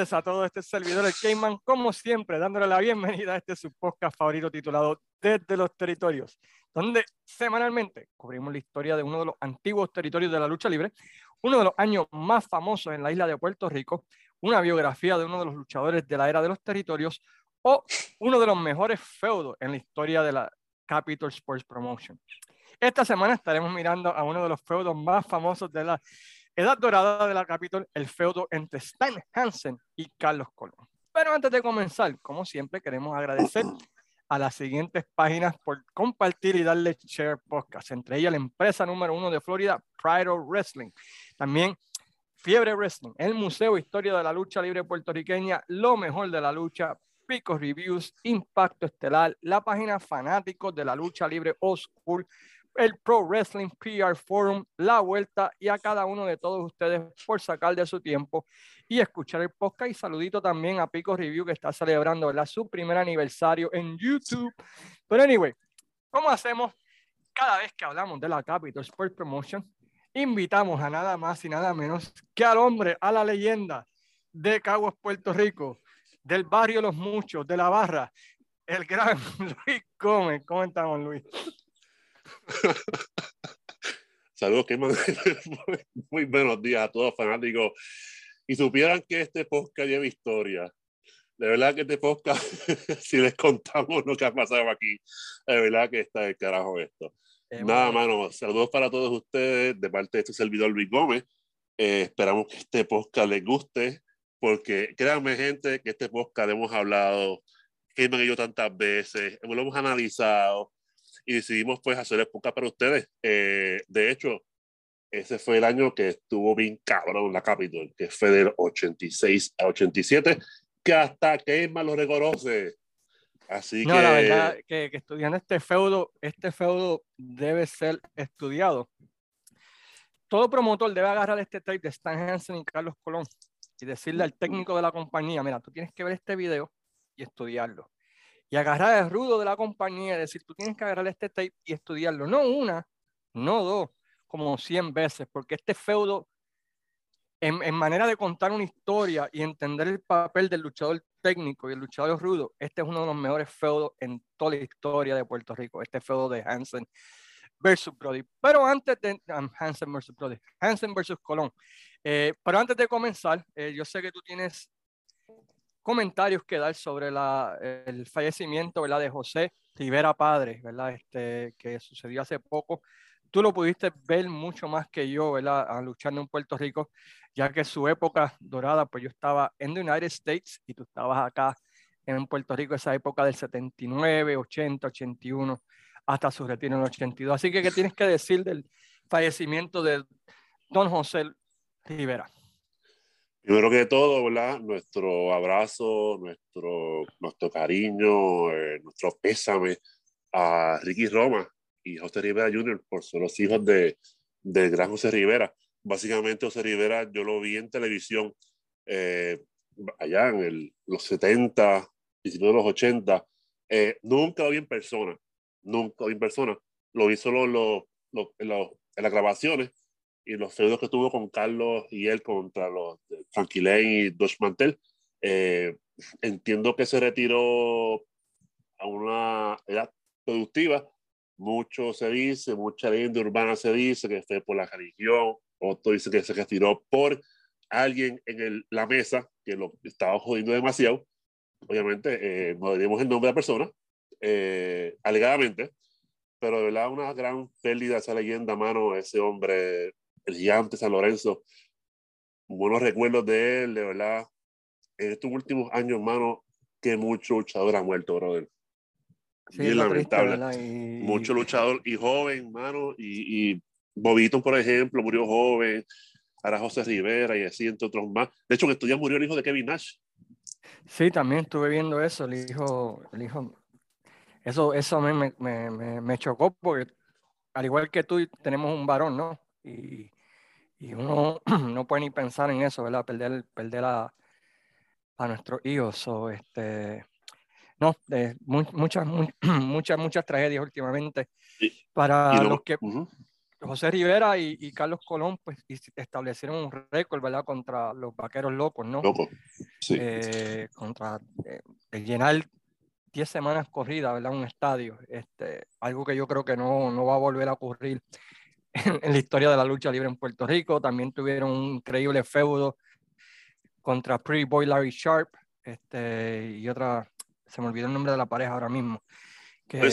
a todos este servidor, el Cayman, como siempre, dándole la bienvenida a este su podcast favorito titulado Desde los Territorios, donde semanalmente cubrimos la historia de uno de los antiguos territorios de la lucha libre, uno de los años más famosos en la isla de Puerto Rico, una biografía de uno de los luchadores de la era de los territorios o uno de los mejores feudos en la historia de la Capital Sports Promotion. Esta semana estaremos mirando a uno de los feudos más famosos de la Edad Dorada de la Capitol, el feudo entre Stan Hansen y Carlos Colón. Pero antes de comenzar, como siempre, queremos agradecer a las siguientes páginas por compartir y darle share podcast, entre ellas la empresa número uno de Florida, Pride of Wrestling. También Fiebre Wrestling, el Museo Historia de la Lucha Libre Puertorriqueña, lo mejor de la lucha, Pico Reviews, Impacto Estelar, la página Fanáticos de la Lucha Libre School, el Pro Wrestling PR Forum, La Vuelta y a cada uno de todos ustedes por sacar de su tiempo y escuchar el podcast. Y saludito también a Pico Review que está celebrando su primer aniversario en YouTube. Pero anyway, ¿cómo hacemos cada vez que hablamos de la Capital Sport Promotion? Invitamos a nada más y nada menos que al hombre, a la leyenda de Caguas, Puerto Rico, del barrio Los Muchos, de la barra, el gran Luis Gómez. ¿Cómo estamos, Luis? Saludos, que muy, buenos días a todos fanáticos. Y supieran que este podcast lleva historia. De verdad que este podcast, si les contamos lo que ha pasado aquí, de verdad que está el carajo esto. Nada, mano, saludos para todos ustedes de parte de este servidor Luis Gómez. Eh, esperamos que este podcast les guste, porque créanme, gente, que este podcast hemos hablado, que hemos yo tantas veces, lo hemos analizado, y decidimos pues hacer el podcast para ustedes. Eh, de hecho, ese fue el año que estuvo bien cabrón la Capitol, que fue del 86 a 87, que hasta más lo reconoce. Así no, que... la verdad que, que estudiando este feudo, este feudo debe ser estudiado. Todo promotor debe agarrar este tape de Stan Hansen y Carlos Colón y decirle al técnico de la compañía, mira, tú tienes que ver este video y estudiarlo y agarrar el rudo de la compañía y decir, tú tienes que agarrar este tape y estudiarlo. No una, no dos, como 100 veces, porque este feudo, en, en, manera de contar una historia y entender el papel del luchador técnico y el luchador rudo, este es uno de los mejores feudos en toda la historia de Puerto Rico, este feudo de Hansen versus Brody. Pero antes de um, Hansen versus Brody, Hansen versus Colón. Eh, pero antes de comenzar, eh, yo sé que tú tienes comentarios que dar sobre el fallecimiento de José Rivera Padre, ¿verdad? Este, que sucedió hace poco. Tú lo pudiste ver mucho más que yo, luchando en Puerto Rico, ya que su época dorada, pues yo estaba en the United States y tú estabas acá en Puerto Rico, esa época del 79, 80, 81, hasta su retiro en el 82. Así que, ¿qué tienes que decir del fallecimiento de don José Rivera? Primero que todo, ¿verdad? Nuestro abrazo, nuestro, nuestro cariño, eh, nuestro pésame a Ricky Roma y José Rivera Jr. por ser los hijos de, del gran José Rivera. Básicamente, José Rivera yo lo vi en televisión eh, allá en el, los 70, principios de los 80. Eh, nunca lo vi en persona, nunca lo vi en persona. Lo vi solo en, en las grabaciones y los feudos que tuvo con Carlos y él contra los Frankie y Dos Mantel. Eh, entiendo que se retiró a una edad productiva. Mucho se dice, mucha leyenda urbana se dice que fue por la religión, otro dice que se retiró por alguien en el, la mesa que lo estaba jodiendo demasiado. Obviamente, eh, no diríamos el nombre de la persona, eh, alegadamente, pero de verdad una gran pérdida esa leyenda, mano, ese hombre el gigante San Lorenzo. Buenos recuerdos de él, de verdad. En estos últimos años, hermano, que mucho luchador ha muerto, brother. Bien lamentable. Mucho luchador y joven, hermano. Y, y Bobito, por ejemplo, murió joven. Ahora José Rivera y así, entre otros más. De hecho, en estos días murió el hijo de Kevin Nash. Sí, también estuve viendo eso, el hijo, el hijo. Eso, eso me, me, me, me chocó porque, al igual que tú, tenemos un varón, ¿no? Y, y uno no puede ni pensar en eso, ¿verdad? Perder, perder a, a nuestros hijos. O este, no, de muchas, muchas, muchas tragedias últimamente. para los que... José Rivera y, Carlos Colón pues establecieron un récord, ¿verdad? Contra los vaqueros locos, ¿no? Loco, sí. Eh, contra eh, llenar 10 semanas corridas, ¿verdad? Un estadio. Este, algo que yo creo que no, no va a volver a ocurrir en, la historia de la lucha libre en Puerto Rico. También tuvieron un increíble feudo contra Pretty Boy Larry Sharp este, y otra, se me olvidó el nombre de la pareja ahora mismo. Que,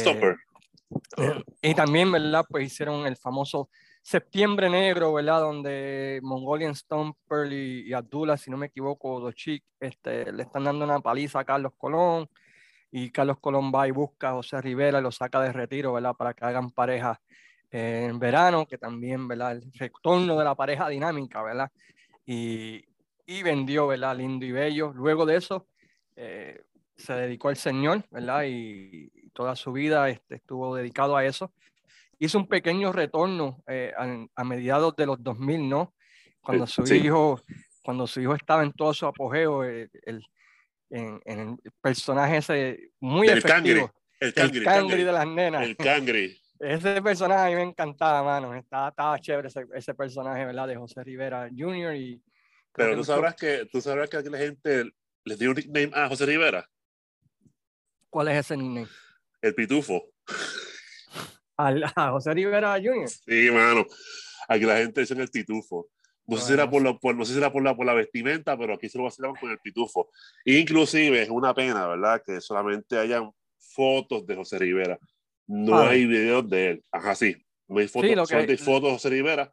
y también, ¿verdad? Pues hicieron el famoso Septiembre Negro, ¿verdad? Donde Mongolian Stomper y, y Abdullah, si no me equivoco, dos este, le están dando una paliza a Carlos Colón. Y Carlos Colón va y busca a José Rivera y lo saca de retiro, ¿verdad? Para que hagan pareja en verano, que también, ¿verdad? El retorno de la pareja dinámica, ¿verdad? Y, y vendió, ¿verdad? Lindo y bello. Luego de eso, eh, se dedicó al Señor, ¿verdad? Y, toda su vida este, estuvo dedicado a eso. Hizo un pequeño retorno eh, a, mediados de los 2000, ¿no? Cuando su hijo, cuando su hijo estaba en todo su apogeo, eh, el, en, el personaje ese muy el efectivo. el cangri, de las nenas. El cangri. Ese personaje a mí me encantaba, mano. Estaba, estaba chévere ese, ese, personaje, ¿verdad? De José Rivera Jr. Y Pero tú sabrás, que, tú sabrás que la gente les dio un nickname a José Rivera. ¿Cuál es ese nickname? El Pitufo. ¿A, José Rivera Jr.? Sí, mano. Aquí la gente dice el Pitufo. No sé, si era por, la, por, no sé si era por la, por la vestimenta, pero aquí se lo vacilaban con el pitufo. Inclusive es una pena, ¿verdad? Que solamente hayan fotos de José Rivera. No hay videos de él. Ajá, sí. No hay fotos, sí, hay fotos de José Rivera.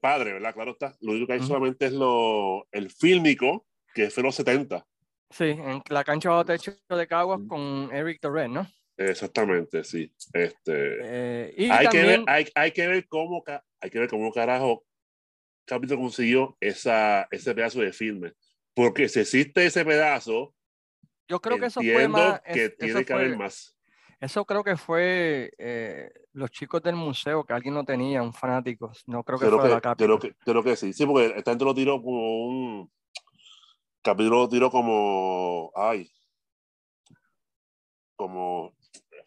Padre, ¿verdad? Claro está. Lo único que hay solamente es lo, el fílmico, que fue los 70. Sí, en la cancha bajo techo de Caguas con Eric Torres, ¿no? Exactamente, sí. Este, eh, y hay, que ver, hay, hay, que ver cómo, hay que ver cómo carajo Capitol consiguió esa, ese pedazo de filme. Porque si existe ese pedazo, yo creo que eso fue más. que tiene que haber más. Eso creo que fue eh, los chicos del museo, que alguien no tenía, un fanático. No creo que fue la Creo que, creo que sí. Sí, porque esta gente lo tiró como un. Capítulo lo tiró como. Ay. Como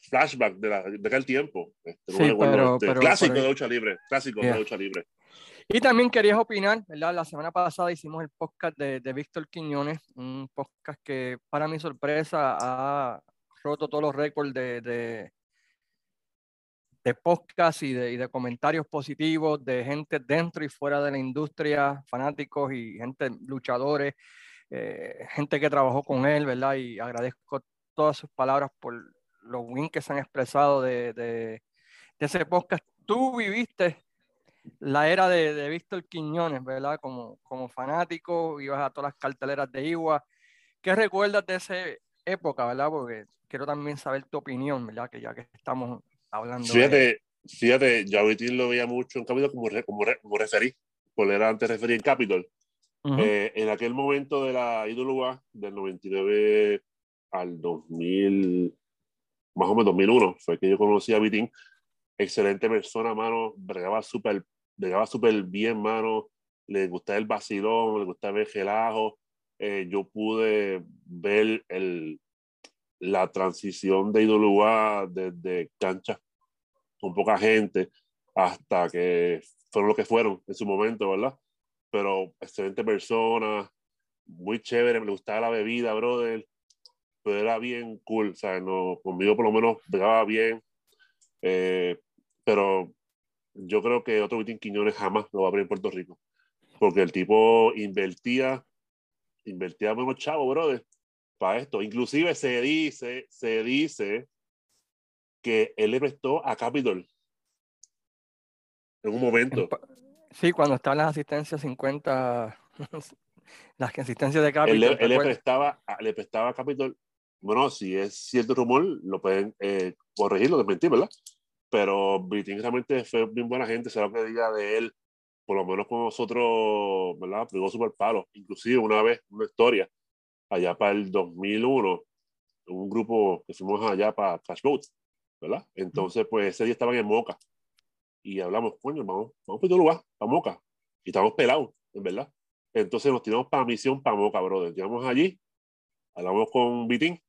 flashback de, la, de aquel tiempo. Este, sí, pero, este, clásico de lucha libre. Clásico de lucha libre. Y también querías opinar, ¿verdad? La semana pasada hicimos el podcast de, de Víctor Quiñones, un podcast que para mi sorpresa ha roto todos los récords de, de, de podcast y de, y de, comentarios positivos de gente dentro y fuera de la industria, fanáticos y gente, luchadores, eh, gente que trabajó con él, ¿verdad? Y agradezco todas sus palabras por los wins que se han expresado de, de ese podcast. Tú viviste la era de, de Víctor Quiñones, ¿verdad? Como, como fanático, ibas a todas las carteleras de Igua. ¿Qué recuerdas de esa época, verdad? Porque quiero también saber tu opinión, ¿verdad? Que ya que estamos hablando. Fíjate, de... fíjate, yo a Víctor lo veía mucho en Capitol como, como, como referí, porque era antes referí en Capitol. Eh, en aquel momento de la IWA, del 99 al 2000, más o menos 2001, fue que yo conocí a Vitín excelente persona, mano, bregaba súper bregaba súper bien, mano, le gustaba el vacilón, le gustaba el relajo. Eh, yo pude ver el, la transición de IWA desde cancha con poca gente hasta que fueron lo que fueron en su momento, ¿verdad? Pero excelente persona, muy chévere, me gustaba la bebida, brother, pero era bien cool, o sea, no, conmigo por lo menos pegaba bien. Eh, pero yo creo que otro Vitín Quiñones jamás lo va a abrir en Puerto Rico. Porque el tipo invertía, invertía menos chavo, brother, para esto. Inclusive se dice, se dice que él le prestó a Capitol en un momento. Sí, cuando estaban las asistencias 50, las asistencias de Capitol. Él, le, prestaba, le prestaba a Capitol. Bueno, si es cierto rumor, lo pueden eh, corregirlo, desmentir, ¿verdad? pero Britín realmente fue bien buena gente, sé lo que diga de él, por lo menos con nosotros, ¿verdad? Pegó súper palo. Inclusive una vez, una historia, allá para el 2001, un grupo que fuimos allá para Cash Boat, ¿verdad? Entonces, pues ese día estaban en Moca y hablamos, coño, vamos, vamos para tu lugar, para Moca. Y estamos pelados, en verdad. Entonces nos tiramos para misión para Moca, brother. Llegamos allí, hablamos con Vitín.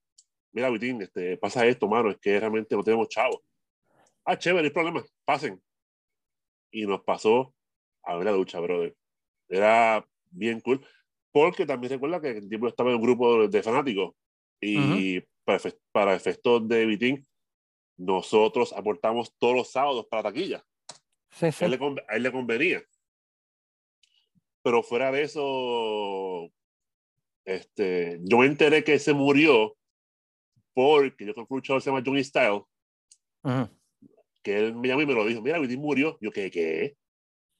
Mira, Vitín, este, pasa esto, mano, es que realmente no tenemos chavos Ah, chévere, el problema, pasen. y nos pasó a ver la lucha, brother. Era bien cool. Porque también recuerda que el tipo estaba en un grupo de fanáticos y para, para efectos de Vitín, nosotros aportamos todos los sábados para taquilla. Sí, sí. A, él le, a él le convenía. Pero fuera de eso, este, yo me enteré que se murió porque yo con un luchador se llama Johnny Style, que él me llamó y me lo dijo, mira, Vitín murió. Yo, ¿qué? ¿Qué?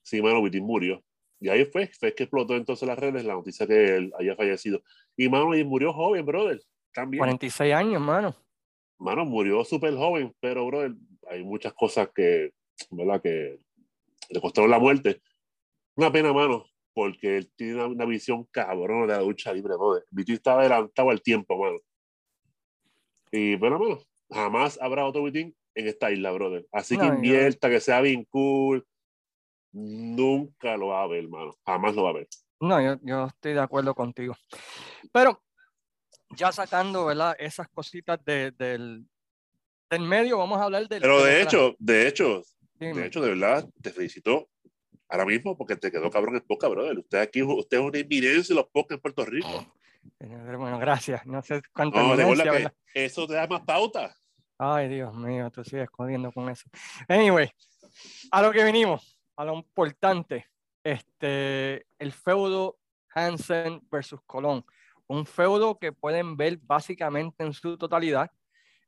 Sí, mano, Vitín murió. Y ahí fue, fue que explotó entonces las redes la noticia que él haya fallecido. Y mano, y murió joven, brother. También. 46 años, mano. Mano, murió súper joven, pero, brother, hay muchas cosas que, ¿verdad? Que le costaron la muerte. Una pena, mano, porque él tiene una, una visión cabrón de la lucha libre, brother. Viti estaba adelantado al tiempo, mano. Y, bueno, mano, jamás habrá otro Vitín en esta isla, brother. Así que No, yo- invierta, que sea bien cool. Nunca lo va a ver, mano. Jamás lo va a ver. No, yo, yo estoy de acuerdo contigo. Pero ya sacando, ¿verdad? Esas cositas de- del, del medio, vamos a hablar del... Pero de de hecho, de hecho, Dime. de hecho, de verdad, te felicito ahora mismo porque te quedó cabrón el podcast, brother. Usted aquí, usted es una eminencia en los podcasts en Puerto Rico. Bueno, gracias. No sé cuánta No, eso te da más pauta. Ay, Dios mío, tú sigues jodiendo con eso. Anyway, a lo que vinimos, a lo importante, este, el feudo Hansen versus Colón. Un feudo que pueden ver básicamente en su totalidad,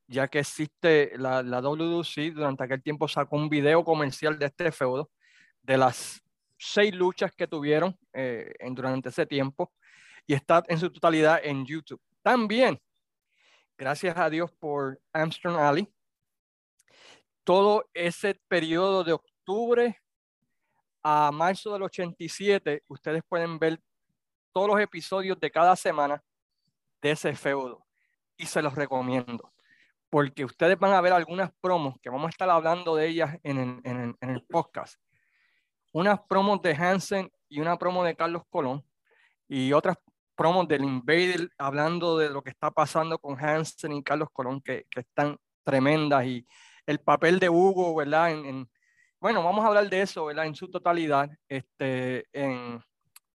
ya que existe la, la durante aquel tiempo sacó un video comercial de este feudo, de las seis luchas que tuvieron eh, en, durante ese tiempo, y está en su totalidad en YouTube. También gracias a Dios por Armstrong Alley. Todo ese periodo de octubre a marzo del 87, ustedes pueden ver todos los episodios de cada semana de ese feudo. Y se los recomiendo. Porque ustedes van a ver algunas promos que vamos a estar hablando de ellas en el, podcast. Unas promos de Hansen y una promo de Carlos Colón. Y otras promos del Invader hablando de lo que está pasando con Hansen y Carlos Colón, que, que están tremendas. Y el papel de Hugo, ¿verdad? Bueno, vamos a hablar de eso, ¿verdad? En su totalidad este, en,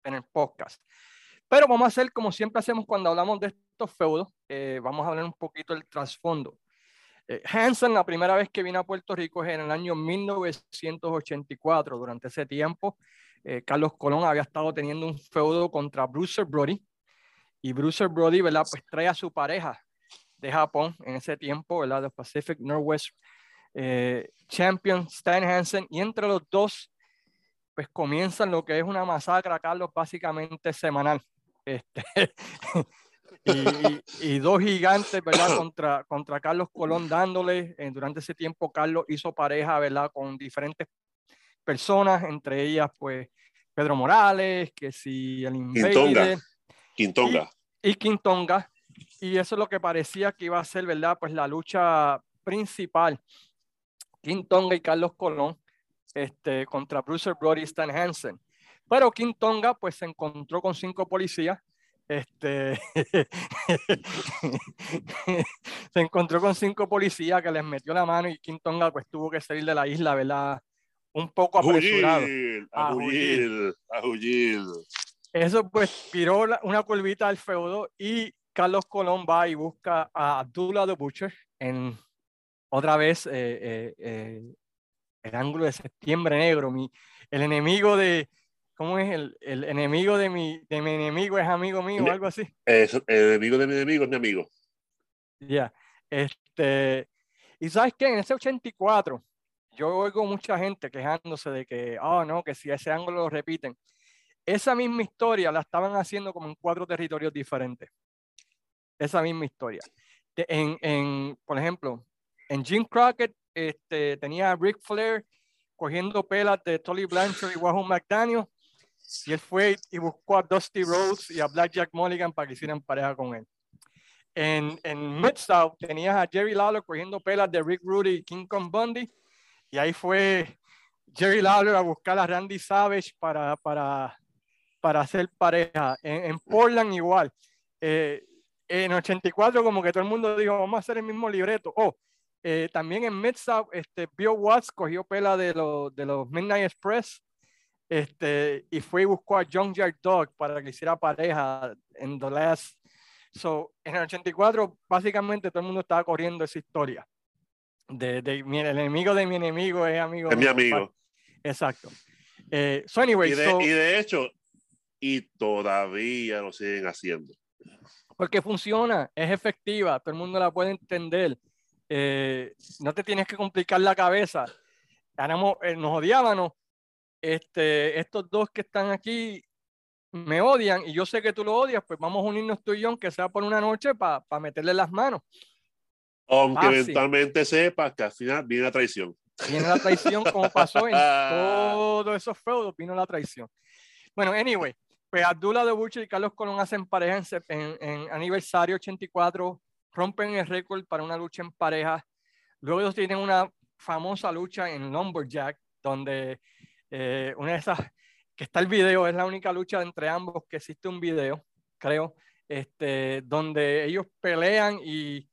en el podcast. Pero vamos a hacer como siempre hacemos cuando hablamos de estos feudos, eh, vamos a hablar un poquito del trasfondo. Eh, Hansen, la primera vez que vino a Puerto Rico es en el año 1984. Durante ese tiempo, eh, Carlos Colón había estado teniendo un feudo contra Bruce Brody. Y Bruce Brody, ¿verdad? Pues trae a su pareja de Japón en ese tiempo, ¿verdad? De Pacific Northwest eh, Champion Stan Hansen. Y entre los dos, pues comienzan lo que es una masacre, Carlos, básicamente semanal. Este, y, y- y dos gigantes, ¿verdad? Contra, contra Carlos Colón dándole. eh, durante ese tiempo, Carlos hizo pareja, ¿verdad? Con diferentes personas, entre ellas, pues, Pedro Morales, que si el Quintonga. Invader Quintonga. y Quintonga. Y eso es lo que parecía que iba a ser, ¿verdad? Pues la lucha principal. Quintonga y Carlos Colón este, contra Bruce Brody y Stan Hansen. Pero Quintonga pues se encontró con cinco policías. Este, se encontró con cinco policías que les metió la mano y Quintonga pues tuvo que salir de la isla, ¿verdad? Un poco apresurado. A huir, a huir. Eso pues tiró una curvita al feudo y Carlos Colón va y busca a Abdullah the Butcher en otra vez eh, eh, eh, el ángulo de septiembre negro, mi, el enemigo de, ¿cómo es? El, el enemigo de mi, de mi enemigo es amigo mío, o algo así. Es- el enemigo de mi enemigo es mi amigo. Ya. Este, y sabes qué, en ese 84, yo oigo mucha gente quejándose de que, oh no, que si ese ángulo lo repiten. Esa misma historia la estaban haciendo como en cuatro territorios diferentes. Esa misma historia. En, en, por ejemplo, en Jim Crockett este, tenía a Ric Flair cogiendo pelas de Tolly Blanchard y Wahoo McDaniel. Y él fue y buscó a Dusty Rhodes y a Blackjack Mulligan para que hicieran pareja con él. En, en Mid-South tenías a Jerry Lawler cogiendo pelas de Rick Rudy y King Kong Bundy. Y ahí fue Jerry Lawler a buscar a Randy Savage para, para, para hacer pareja. En, en Portland igual. Eh, en 84 como que todo el mundo dijo, vamos a hacer el mismo libreto. Oh, Eh, también en Mid-South, este, Bill Watts cogió pela de, de los Midnight Express este, y fue y buscó a John Yard Dog para que hiciera pareja en The Last. So, en el 84, básicamente todo el mundo estaba corriendo esa historia. De, de el enemigo de mi enemigo es amigo. Es mi amigo. Exacto. Eh, so anyway, y, de, y de hecho, y todavía lo siguen haciendo. Porque funciona, es efectiva, todo el mundo la puede entender. Eh, no te tienes que complicar la cabeza. Eh, nos odiábamos. Este, estos dos que están aquí me odian y yo sé que tú lo odias, pues vamos a unirnos tú y yo, aunque sea por una noche, para meterle las manos. Aunque eventualmente sepas que al final viene la traición. Viene la traición, como pasó en todos esos feudos, vino la traición. Bueno, anyway, pues Abdullah de Butcher y Carlos Colón hacen pareja en, en, aniversario 84, rompen el récord para una lucha en pareja. Luego ellos tienen una famosa lucha en Lumberjack, donde eh, una de esas, que está el video, es la única lucha entre ambos que existe un video, creo, este, donde ellos pelean y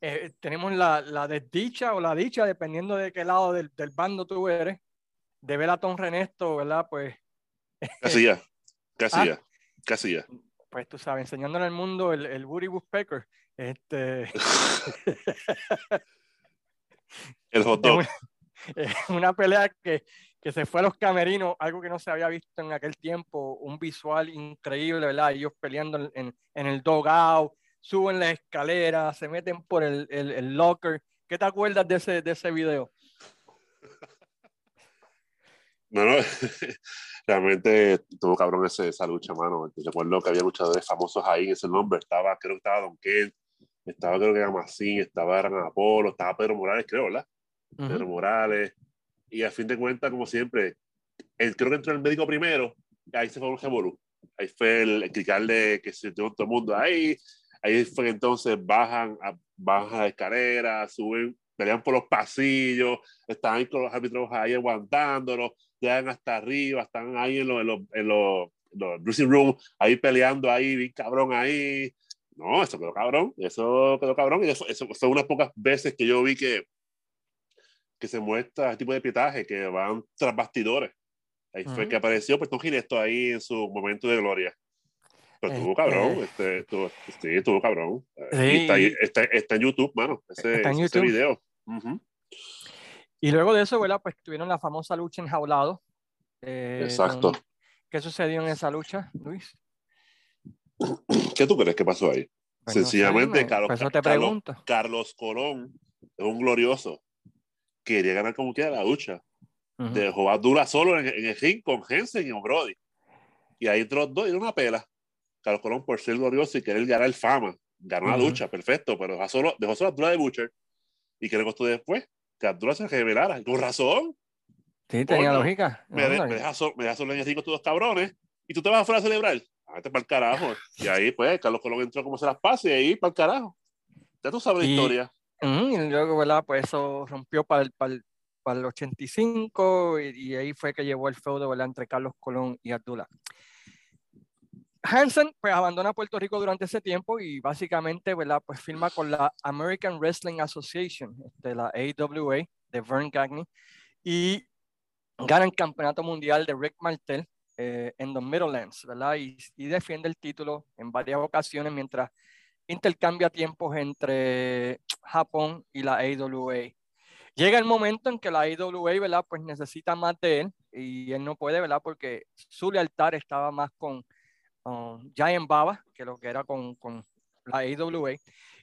eh, tenemos la, la, desdicha o la dicha, dependiendo de qué lado del, del bando tú eres, de ver a Tom Renesto, ¿verdad? Pues... Casi ya. Casi ya, casi ya. Pues tú sabes, enseñándole al mundo el, el Woody Woodpecker. Este... el hot dog. Una, pelea que, que se fue a los camerinos, algo que no se había visto en aquel tiempo, un visual increíble, ¿verdad? Ellos peleando en, en el dogout, suben la escalera, se meten por el, el, el, locker. ¿Qué te acuerdas de ese, de ese video? No, no, realmente tuvo cabrón ese, esa lucha, mano. Recuerdo que había luchadores famosos ahí en ese nombre. Estaba, creo que estaba Don Kent, estaba creo que era Massin, estaba Aran Apolo, estaba Pedro Morales, creo, ¿verdad? Pedro Morales. Y a fin de cuentas, como siempre, el, creo que entró el médico primero, ahí se fue un revolú. Ahí fue el, el de que se dio todo el mundo ahí. Ahí fue entonces bajan a, bajan a la escalera, suben, pelean por los pasillos, están con los árbitros ahí aguantándolos llegan hasta arriba, están ahí en los, en los, en los, dressing room, ahí peleando ahí, bien cabrón ahí. No, eso quedó cabrón, eso quedó cabrón. Y eso, eso son unas pocas veces que yo vi que, que se muestra este tipo de pietaje, que van tras bastidores. Ahí fue que apareció pues, Tom Ginesto ahí en su momento de gloria. Pero estuvo este cabrón, este, estuvo, sí, estuvo cabrón. Sí. Está, está, está, en YouTube, mano, ese, está en YouTube. ese video. Uh y luego de eso, ¿verdad? Pues tuvieron la famosa lucha en Jaulado. Eh, Exacto. ¿Qué sucedió en esa lucha, Luis? ¿Qué tú crees que pasó ahí? Pues Sencillamente, Carlos, te Carlos, Carlos, Colón es un glorioso. Quería ganar como quiera la lucha. Dejó a Dura solo en, el ring con Jensen y Brody. Y ahí entró dos y una pela. Carlos Colón, por ser glorioso y querer ganar el fama, ganó la lucha, perfecto, pero dejó solo, dejó solo a Dura de Butcher. ¿Y qué le costó después? que Abdullah se revelara. Con razón. Sí, tenía lógica. Me, me, dejas solo, me dejas solo en el rico todos cabrones y tú te vas afuera a celebrar. Vete para el carajo. Y ahí, pues, Carlos Colón entró como se las pase y ahí para el carajo. Ya tú sabes la historia. y luego, ¿verdad? Pues eso rompió para el, para el, para el 85 y, y, ahí fue que llevó el feudo, ¿verdad? Entre Carlos Colón y Abdullah. Hansen pues abandona Puerto Rico durante ese tiempo y básicamente ¿verdad? pues firma con la American Wrestling Association, de la AWA de Vern Gagne y gana el campeonato mundial de Rick Martel eh, en los Middlelands, ¿verdad? Y, y, defiende el título en varias ocasiones mientras intercambia tiempos entre Japón y la AWA. Llega el momento en que la AWA, ¿verdad? Pues necesita más de él y él no puede, ¿verdad? Porque su lealtad estaba más con Giant Baba, que lo que era con, con la IWA,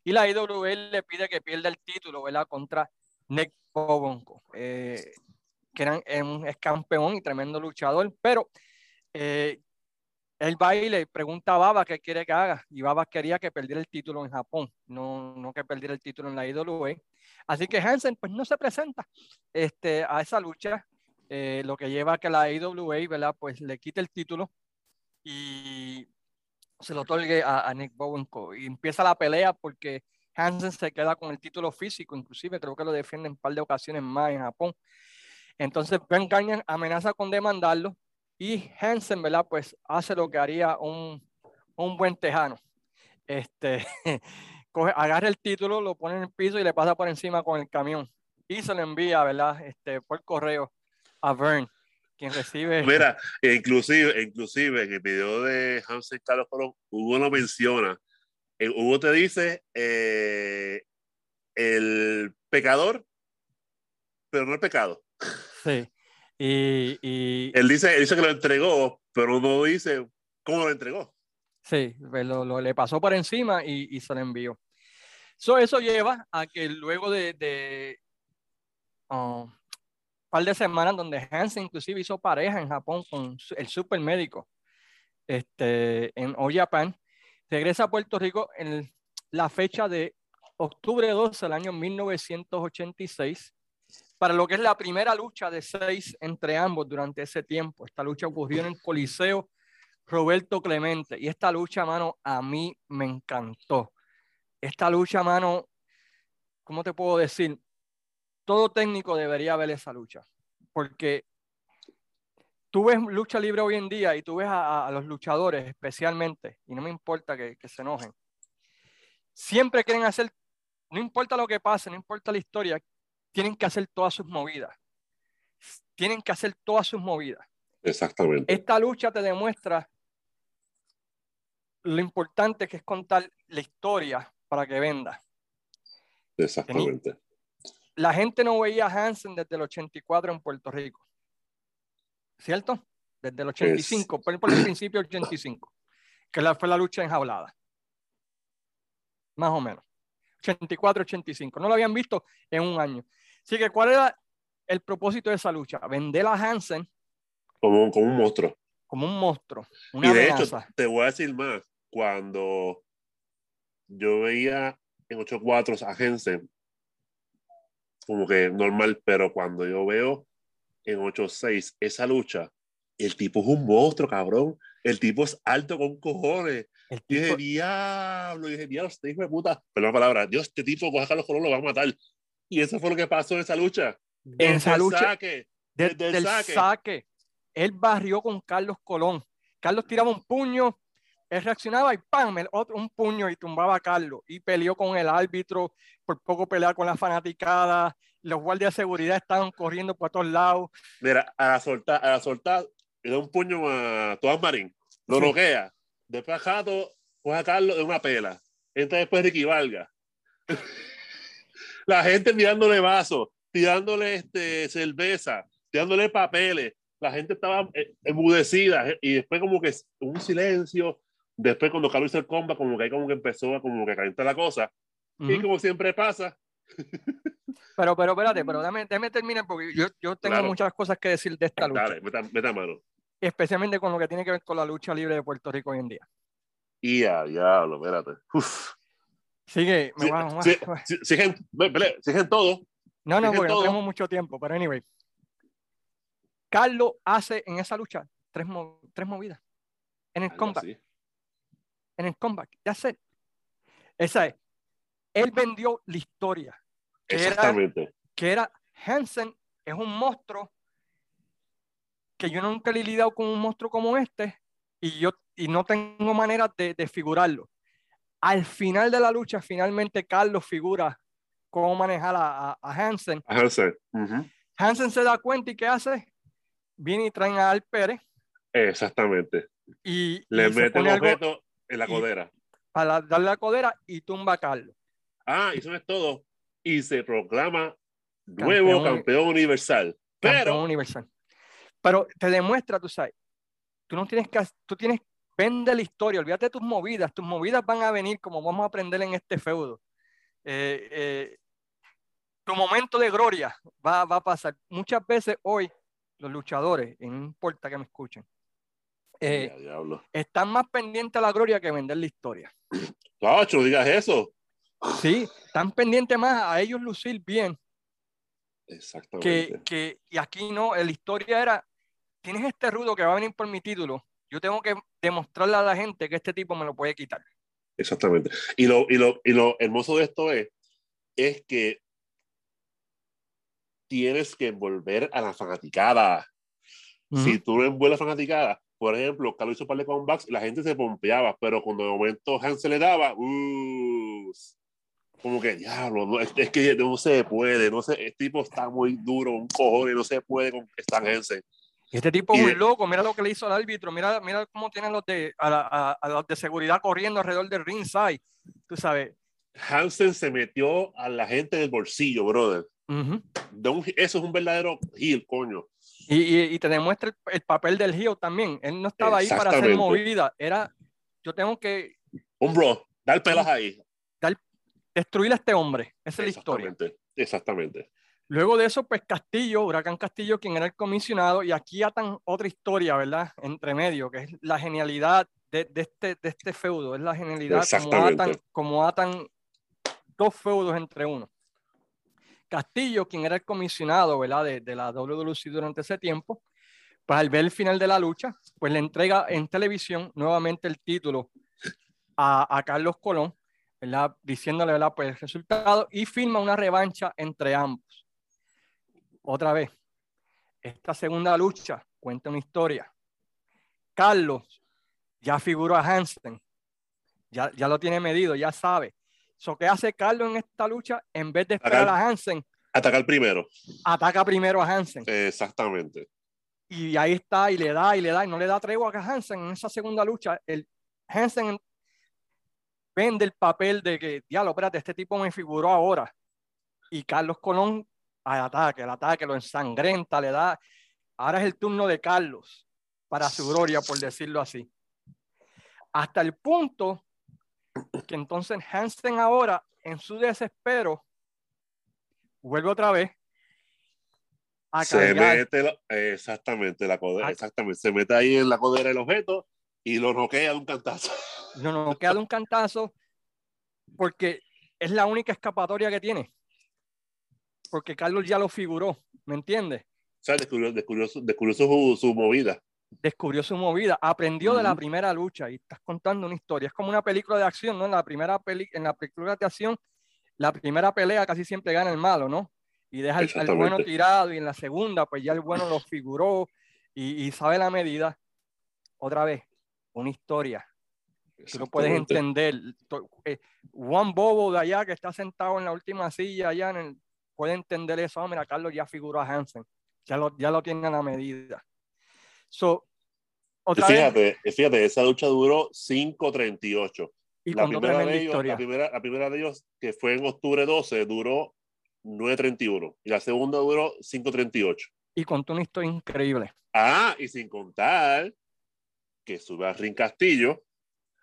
y la IWA le pide que pierda el título, ¿verdad? Contra Nick Bobonco, eh, que era, un, es campeón y tremendo luchador, pero eh, él va y le pregunta a Baba qué quiere que haga, y Baba quería que perdiera el título en Japón, no, no que perdiera el título en la IWA. Así que Hansen pues no se presenta este, a esa lucha, eh, lo que lleva a que la IWA, ¿verdad? Pues le quite el título y se lo otorgue a, Nick Bowenko. Y empieza la pelea porque Hansen se queda con el título físico, inclusive creo que lo defiende en un par de ocasiones más en Japón. Entonces Ben Gagnon amenaza con demandarlo y Hansen, ¿verdad? Pues hace lo que haría un, un buen tejano. Este, coge, agarra el título, lo pone en el piso y le pasa por encima con el camión. Y se lo envía, ¿verdad? Este, por correo a Vern, quien recibe. Mira, inclusive, inclusive en el video de Hansen Carlos Colón, Hugo lo menciona. Eh, Hugo te dice eh, el pecador, pero no el pecado. Sí. Y, y, Él dice, él dice que lo entregó, pero no dice cómo lo entregó. Sí, pues lo, lo, le pasó por encima y, y se lo envió. So, eso lleva a que luego de, de uh, un par de semanas donde Hansen inclusive hizo pareja en Japón con el super médico este, en All Japan, regresa a Puerto Rico en la fecha de octubre 12 del año 1986 para lo que es la primera lucha de seis entre ambos durante ese tiempo. Esta lucha ocurrió en el Coliseo Roberto Clemente. Y esta lucha, mano, a mí me encantó. Esta lucha, mano, ¿cómo te puedo decir? Todo técnico debería ver esa lucha. Porque tú ves lucha libre hoy en día y tú ves a, los luchadores especialmente, y no me importa que, que se enojen, siempre quieren hacer, no importa lo que pase, no importa la historia, tienen que hacer todas sus movidas. Tienen que hacer todas sus movidas. Exactamente. Esta lucha te demuestra lo importante que es contar la historia para que venda. Exactamente. La gente no veía a Hansen desde el 84 en Puerto Rico. ¿Cierto? Desde el 85, es... por, por el principio del 85, que la, fue la lucha enjaulada. Más o menos. 84-85. No lo habían visto en un año. Así que, ¿cuál era el propósito de esa lucha? Vender a Hansen como, como un monstruo. Como un monstruo. Una y de amenaza. hecho, te voy a decir más. Cuando yo veía en 8-4 a Hansen, como que normal, pero cuando yo veo en 8-6 esa lucha, el tipo es un monstruo, cabrón. El tipo es alto con cojones. El Y tipo- dije, diablo, y dije, diablo, este hijo de puta. Perdón la palabra, Dios, este tipo coge a Carlos Colón, lo va a matar. Y eso fue lo que pasó en esa lucha. en esa lucha, saque, de- desde el del saque. saque. él barrió con Carlos Colón. Carlos tiraba un puño, él reaccionaba y ¡pam! El otro, un puño y tumbaba a Carlos. Y peleó con el árbitro, por poco pelear con la fanaticada. Los guardias de seguridad estaban corriendo por todos lados. Mira, a la soltar, a la soltar, le da un puño a Tomás Marín, lo noquea. Después a Jato, coge a Carlos de una pela. Entra después Ricky Valga. la gente tirándole vasos, tirándole este, cerveza, tirándole papeles. La gente estaba embudecida eh, y después como que un silencio. Después cuando Carlos hizo el comba, como que ahí como que empezó a como que calentar la cosa. Y Ujú. como siempre pasa, Pero, pero, espérate, pero déjame, déjame terminar porque yo, yo tengo Claro. muchas cosas que decir de esta lucha, dale, meta, meta mano. especialmente con lo que tiene que ver con la lucha libre de Puerto Rico hoy en día. Y a diablo, espérate. Uf. Sigue, me Sí, voy a- me voy a- sí, sí, Siguen, todo. No, no, porque no tenemos mucho tiempo, pero anyway. Carlos hace en esa lucha tres, mo- tres movidas. En el Algo comeback, así. en el comeback. Ya sé. Esa es. Él vendió la historia, que era, Exactamente. que era Hansen es un monstruo que yo nunca le he lidiado con un monstruo como este y yo y no tengo manera de, de figurarlo. Al final de la lucha, finalmente Carlos figura cómo manejar a, a- a Hansen. Hansen. Ujú. Hansen se da cuenta y ¿qué hace? Viene y traen a Al Pérez Exactamente. y, Le y mete el objeto en la y- codera. para darle la codera y tumba a Carlos. Ah, y eso no es todo. Y se proclama nuevo Campeón- campeón, universal. Campeón Pero, universal. Pero te demuestra, tú sabes, tú no tienes que, tú tienes, vende la historia, olvídate de tus movidas, tus movidas van a venir como vamos a aprender en este feudo. Eh, eh, tu momento de gloria va, va a pasar. Muchas veces hoy los luchadores, y no importa que me escuchen, eh, están más pendientes a la gloria que vender la historia. Tacho, no digas eso. Sí, están pendientes más a ellos lucir bien Exactamente. que, que, y aquí no, la historia era, tienes este rudo que va a venir por mi título, yo tengo que demostrarle a la gente que este tipo me lo puede quitar. Exactamente. Y lo, y, lo, y lo hermoso de esto es, es que tienes que envolver a la fanaticada. Si tú no envuelves a la fanaticada, por ejemplo, Carlos hizo un par de comebacks y la gente se pompeaba, pero cuando de momento Hans se le daba, uh, como que, diablo, no, es, es, que no se puede, no sé, el tipo está muy duro, un cojón no se puede con Stan Hansen. Este tipo es muy loco, mira lo que le hizo al árbitro, mira, mira cómo tienen los de, a, a, a los de seguridad corriendo alrededor del ringside, tú sabes. Hansen se metió a la gente del bolsillo, brother. Uh -huh. eso es un verdadero heel, coño. Y, y, y te demuestra el, el, papel del heel también. Él no estaba ahí para hacer movida. Era, yo tengo que... Un bro, dar pelas ahí. Destruir a este hombre. Esa es la historia. Exactamente. Luego de eso, pues Castillo, Huracán Castillo, quien era el comisionado, y aquí atan otra historia, ¿verdad? Entre medio, que es la genialidad de, de este, de este feudo, es la genialidad como atan, como atan dos feudos entre uno. Castillo, quien era el comisionado ¿verdad? De, de, la WWC durante ese tiempo, pues al ver el final de la lucha, pues le entrega en televisión nuevamente el título a, a Carlos Colón, ¿verdad? diciéndole ¿verdad? Pues el resultado y firma una revancha entre ambos. Otra vez, esta segunda lucha cuenta una historia. Carlos ya figuró a Hansen, ya, ya lo tiene medido, ya sabe. So, ¿Qué hace Carlos en esta lucha? En vez de esperar atacar, a Hansen. Atacar primero. Ataca primero a Hansen. Exactamente. Y ahí está, y le da, y le da, y no le da tregua a Hansen en esa segunda lucha. El Hansen vende el papel de que, diablo, espérate, este tipo me figuró ahora. Y Carlos Colón al ataque, el ataque lo ensangrenta, le da. Ahora es el turno de Carlos para su gloria, por decirlo así. Hasta el punto que entonces Hansen ahora, en su desespero, vuelve otra vez a se mete la, exactamente la codera, exactamente, se mete ahí en la codera el objeto y lo noquea de un cantazo. Lo noquea de un cantazo porque es la única escapatoria que tiene. Porque Carlos ya lo figuró, ¿me entiendes? O sea, descubrió, descubrió, su, descubrió su, su movida descubrió su movida, aprendió uh -huh. de la primera lucha y estás contando una historia. Es como una película de acción, ¿no? En la primera peli en la película de acción, la primera pelea casi siempre gana el malo, ¿no? Y deja al, al bueno tirado y en la segunda, pues ya el bueno lo figuró y, y sabe la medida. Otra vez, una historia. Tú no puedes entender. Eh, Juan Bobo de allá que está sentado en la última silla allá en el, puede entender eso. Oh, mira, Carlos ya figuró a Hansen. Ya lo, ya lo tiene a la medida. So, otra fíjate, vez, fíjate, esa lucha duró 5.38. Y la primera, de ellos, la, primera, la primera de ellos, que fue en octubre 12, duró 9.31. Y la segunda duró 5.38. Y contó una historia increíble. Ah, y sin contar que sube a Ring Castillo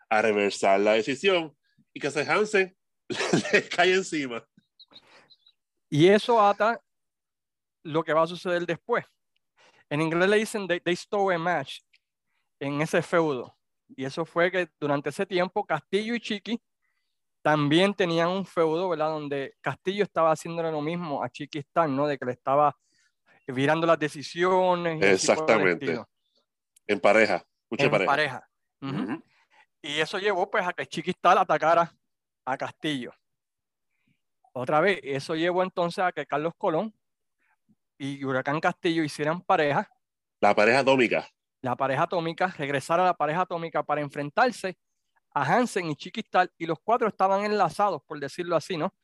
a reversar la decisión y que se Hansen le cae encima. Y eso ata lo que va a suceder después. En inglés le dicen they, they stole a match en ese feudo. Y eso fue que durante ese tiempo Castillo y Chiqui también tenían un feudo, ¿verdad? Donde Castillo estaba haciéndole lo mismo a Chiqui Stan, ¿no? De que le estaba virando las decisiones. Exactamente. En pareja. Mucha en pareja. pareja. Uh -huh. Uh -huh. Y eso llevó pues a que Chiqui Stan atacara a Castillo. Otra vez, eso llevó entonces a que Carlos Colón y Huracán Castillo hicieran pareja. La pareja atómica. La pareja atómica, regresar a la pareja atómica para enfrentarse a Hansen y Chiquistal, y los cuatro estaban enlazados, por decirlo así, ¿no?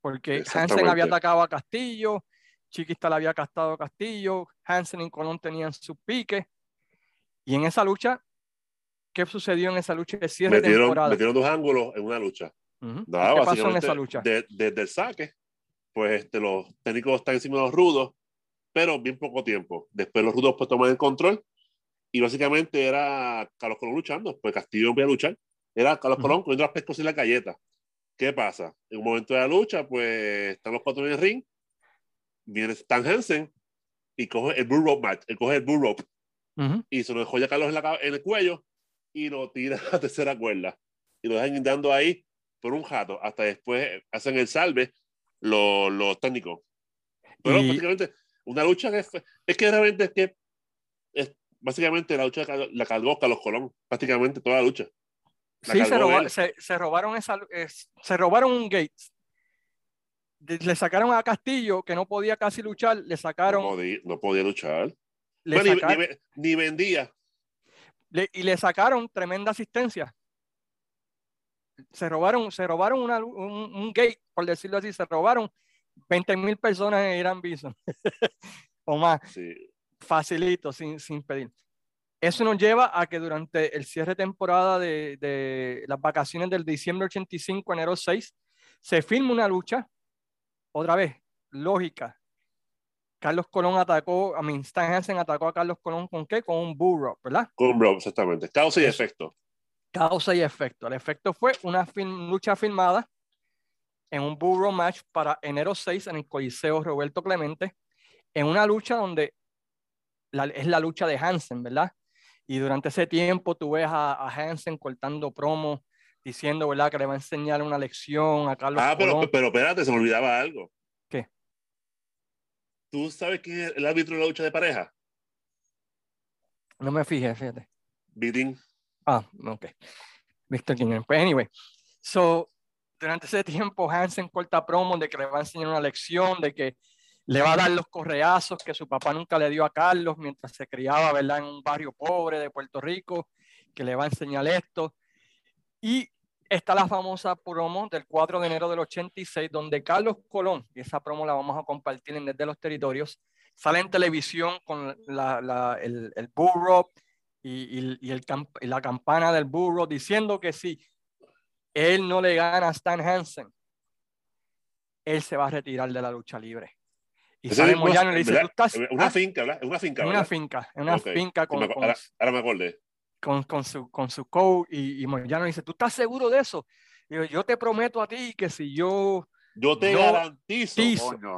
Porque Hansen había atacado a Castillo, Chiquistal había castado a Castillo, Hansen y Colón tenían su pique, y en esa lucha, ¿qué sucedió en esa lucha de cierre metieron, de temporada? Metieron dos ángulos en una lucha. Uh -huh. Nada, ¿Qué pasó en esa lucha? Desde de, de el saque, pues este, los técnicos están encima de los rudos, pero bien poco tiempo. Después los rudos pues toman el control y básicamente era Carlos Colón luchando, pues Castillo no podía luchar. Era Carlos Colón uh -huh. comiendo las pescos y la galleta. ¿Qué pasa? En un momento de la lucha, pues están los cuatro en el ring, viene Stan Hansen y coge el bull rope match, él coge el bull rope uh -huh. y se lo dejó ya Carlos en, la, en, el cuello y lo tira a la tercera cuerda y lo dejan guindando ahí por un jato hasta después hacen el salve los, los técnicos. Pero y... básicamente una lucha que es, es que realmente es que es, básicamente la lucha la cargó Carlos Colón, prácticamente toda la lucha. La sí, se, roba, se, se, robaron esa, es, se robaron un gate. Le sacaron a Castillo, que no podía casi luchar, le sacaron. No podía, no podía luchar. Bueno, sacaron, ni, ni, vendía. Le, y le sacaron tremenda asistencia. se robaron, se robaron una, un, un, gate, por decirlo así, se robaron 20 mil personas en Irán Bison o más. Facilito, sin, sin pedir. Eso nos lleva a que durante el cierre de temporada de, de las vacaciones del diciembre 85, enero 6, se firma una lucha, otra vez, lógica. Carlos Colón atacó, a mí, Stan Hansen atacó a Carlos Colón con qué? Con un burro, ¿verdad? Con un burro, exactamente. Causa y efecto. Causa y efecto. El efecto fue una lucha filmada en un burro match para enero 6 en el Coliseo Roberto Clemente, en una lucha donde es la lucha de Hansen, ¿verdad? Y durante ese tiempo tú ves a, Hansen cortando promo, diciendo, ¿verdad? Que le va a enseñar una lección a Carlos Ah, pero, pero espérate, se me olvidaba algo. ¿Tú sabes quién es el árbitro de la lucha de pareja? No me fijé, fíjate. Bidding. Ah, ok. Víctor Quiñones. Pues anyway, so, durante ese tiempo Hansen corta promo de que le va a enseñar una lección, de que le va a dar los correazos que su papá nunca le dio a Carlos mientras se criaba, ¿verdad? En un barrio pobre de Puerto Rico, que le va a enseñar esto. Y está la famosa promo del 4 de enero del 86, donde Carlos Colón, y esa promo la vamos a compartir en Desde los Territorios, sale en televisión con el, el, burro y, y, el, y la campana del burro diciendo que si él no le gana a Stan Hansen, él se va a retirar de la lucha libre. Y sale Moyano y le dice, ¿tú estás? Una finca, ¿verdad? Una finca, Una finca, una finca con, ahora, me acordé. Con, con, su, con su coach y, y Moyano dice, ¿tú estás seguro de eso? Y yo, yo te prometo a ti que si yo... Yo te garantizo,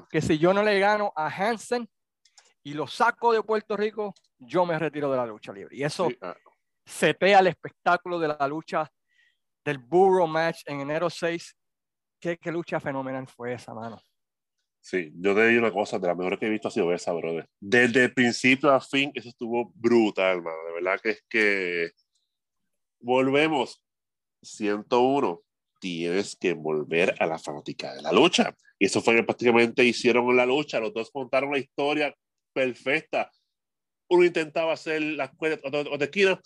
que si yo no le gano a Hansen y lo saco de Puerto Rico, yo me retiro de la lucha libre. Y eso ah. setea el espectáculo de la lucha del Burro Match en enero 6. ¿Qué, qué lucha fenomenal fue esa, mano? Sí, yo te digo una cosa, de las mejores que he visto ha sido esa, brother. Desde el principio a fin, eso estuvo brutal, hermano. De verdad que es que volvemos. 101, tienes que volver a la fanática de la lucha. Y eso fue que prácticamente hicieron la lucha. Los dos contaron la historia perfecta. Uno intentaba hacer las cuentas de esquina,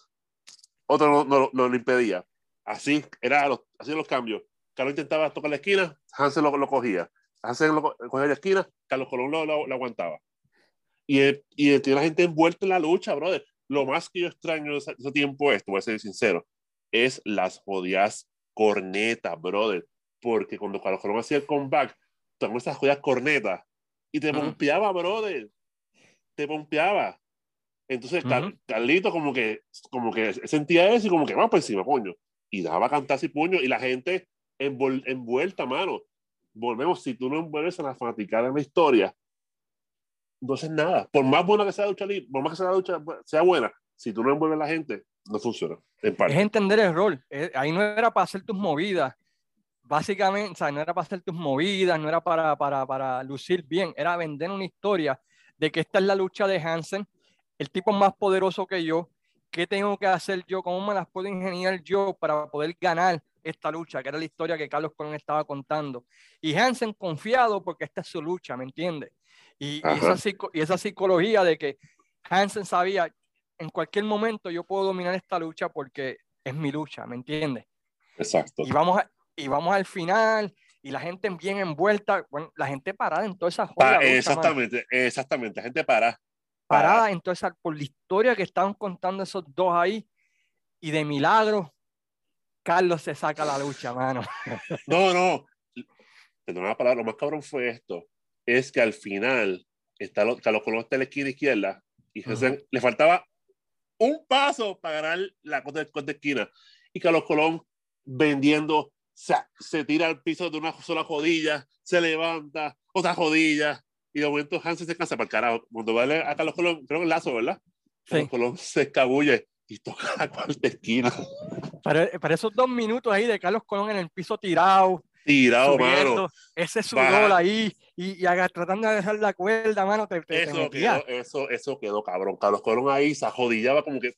otro no, no, lo impedía. Así era los, así los cambios. Carlos intentaba tocar la esquina, Hansel lo, lo cogía hacen con la esquina, Carlos Colón lo, lo, aguantaba. Y, y tiene la gente envuelta en la lucha, brother. Lo más que yo extraño de ese, tiempo es, voy a ser sincero, es las jodidas cornetas, brother. Porque cuando Carlos Colón hacía el comeback, tomó esas jodidas cornetas y te pompeaba, brother. Te pompeaba. Entonces, Carlito como que, como que sentía eso y como que va por encima, coño. Y daba cantar y puño y la gente envuelta, mano volvemos, si tú no envuelves a la fanaticada en la historia, entonces nada, por más buena que sea la lucha por más que sea la lucha sea buena, si tú no envuelves a la gente, no funciona. Es entender el rol. Ahí no era para hacer tus movidas. Básicamente, o sea, no era para hacer tus movidas, no era para, para, para lucir bien, era vender una historia de que esta es la lucha de Hansen, el tipo más poderoso que yo, ¿qué tengo que hacer yo? ¿Cómo me las puedo ingeniar yo para poder ganar esta lucha, que era la historia que Carlos Colón estaba contando. Y Hansen confiado porque esta es su lucha, ¿me entiendes? Y, y, esa, psicología de que Hansen sabía, en cualquier momento yo puedo dominar esta lucha porque es mi lucha, ¿me entiendes? Exacto. Y vamos, y vamos al final y la gente bien envuelta, bueno, la gente parada en toda esa joda. exactamente, exactamente, la gente para. Parada en toda esa, por la historia que estaban contando esos dos ahí y de milagro Carlos se saca la lucha, mano. No, no. Perdón la palabra, lo más cabrón fue esto. Es que al final, está Carlos Colón está en la esquina izquierda y le faltaba un paso para ganar la cosa de, esquina. Y Carlos Colón vendiendo, se, se tira al piso de una sola jodilla, se levanta, otra jodilla, y de momento Hansen se cansa para el carajo. Cuando va a Carlos Colón, creo que el lazo, ¿verdad? Carlos Colón se escabulle y toca la cuarta esquina. Para, para, esos dos minutos ahí de Carlos Colón en el piso tirado. Tirado, mano. Ese sudor ahí y, y tratando de dejar la cuerda, mano. Te, eso, quedó, eso, eso quedó cabrón. Carlos Colón ahí se ajodillaba como que,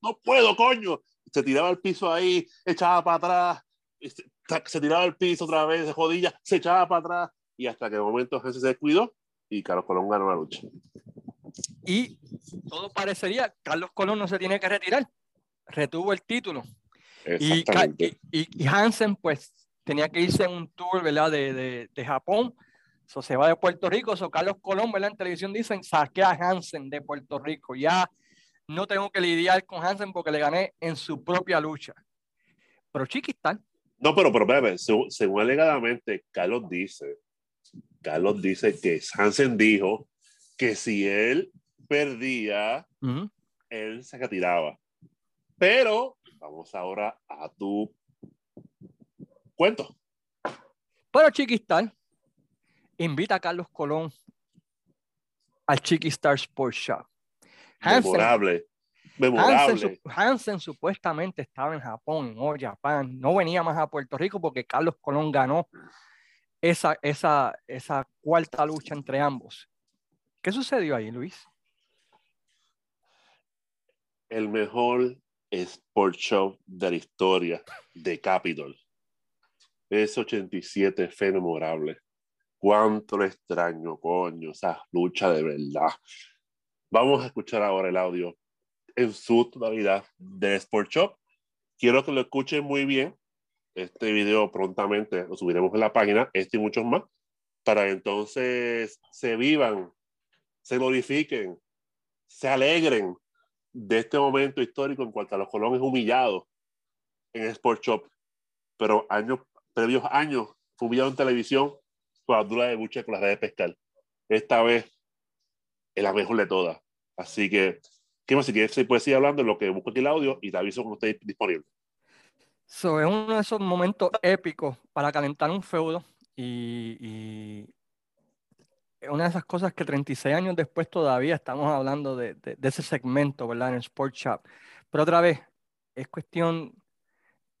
no puedo, coño. Se tiraba al piso ahí, echaba para atrás, se, se tiraba al piso otra vez, se jodilla, se echaba para atrás. Y hasta que de momento se descuidó y Carlos Colón ganó la lucha. Y todo parecería, Carlos Colón no se tiene que retirar, retuvo el título. Y, y, Hansen, pues, tenía que irse en un tour, ¿verdad? De, de, de Japón. So, se va de Puerto Rico. So, Carlos Colón, ¿verdad? En televisión dicen, saqué a Hansen de Puerto Rico. Ya no tengo que lidiar con Hansen porque le gané en su propia lucha. Pero Chiquistán. No, pero, pero, bebé, según, según alegadamente, Carlos dice, Carlos dice que Hansen dijo que si él perdía, él se retiraba. Pero vamos ahora a tu cuento. Pero Chiquistar invita a Carlos Colón al Chiquistar Sports Shop. memorable. Memorable. Hansen, supuestamente estaba en Japón, en All Japan. No venía más a Puerto Rico porque Carlos Colón ganó esa, esa, esa cuarta lucha entre ambos. ¿Qué sucedió ahí, Luis? El mejor sport show de la historia de Capitol. Es 87 fue memorable. Cuánto extraño, coño, esa lucha de verdad. Vamos a escuchar ahora el audio en su totalidad de Sport Shop. Quiero que lo escuchen muy bien. Este video prontamente lo subiremos en la página, este y muchos más, para entonces se vivan, se glorifiquen, se alegren de este momento histórico en cuanto a los colones humillados en Sport Shop, pero años, previos años, fue humillado en televisión con Abdullah de Buche con las redes de pescar. Esta vez es la mejor de todas. Así que, ¿qué más? Si quieres, se puede seguir hablando en lo que busco aquí el audio y te aviso cuando esté disponible. So, es uno de esos momentos épicos para calentar un feudo y, y una de esas cosas que 36 años después todavía estamos hablando de, ese segmento, ¿verdad? En el Sport Shop. Pero otra vez, es cuestión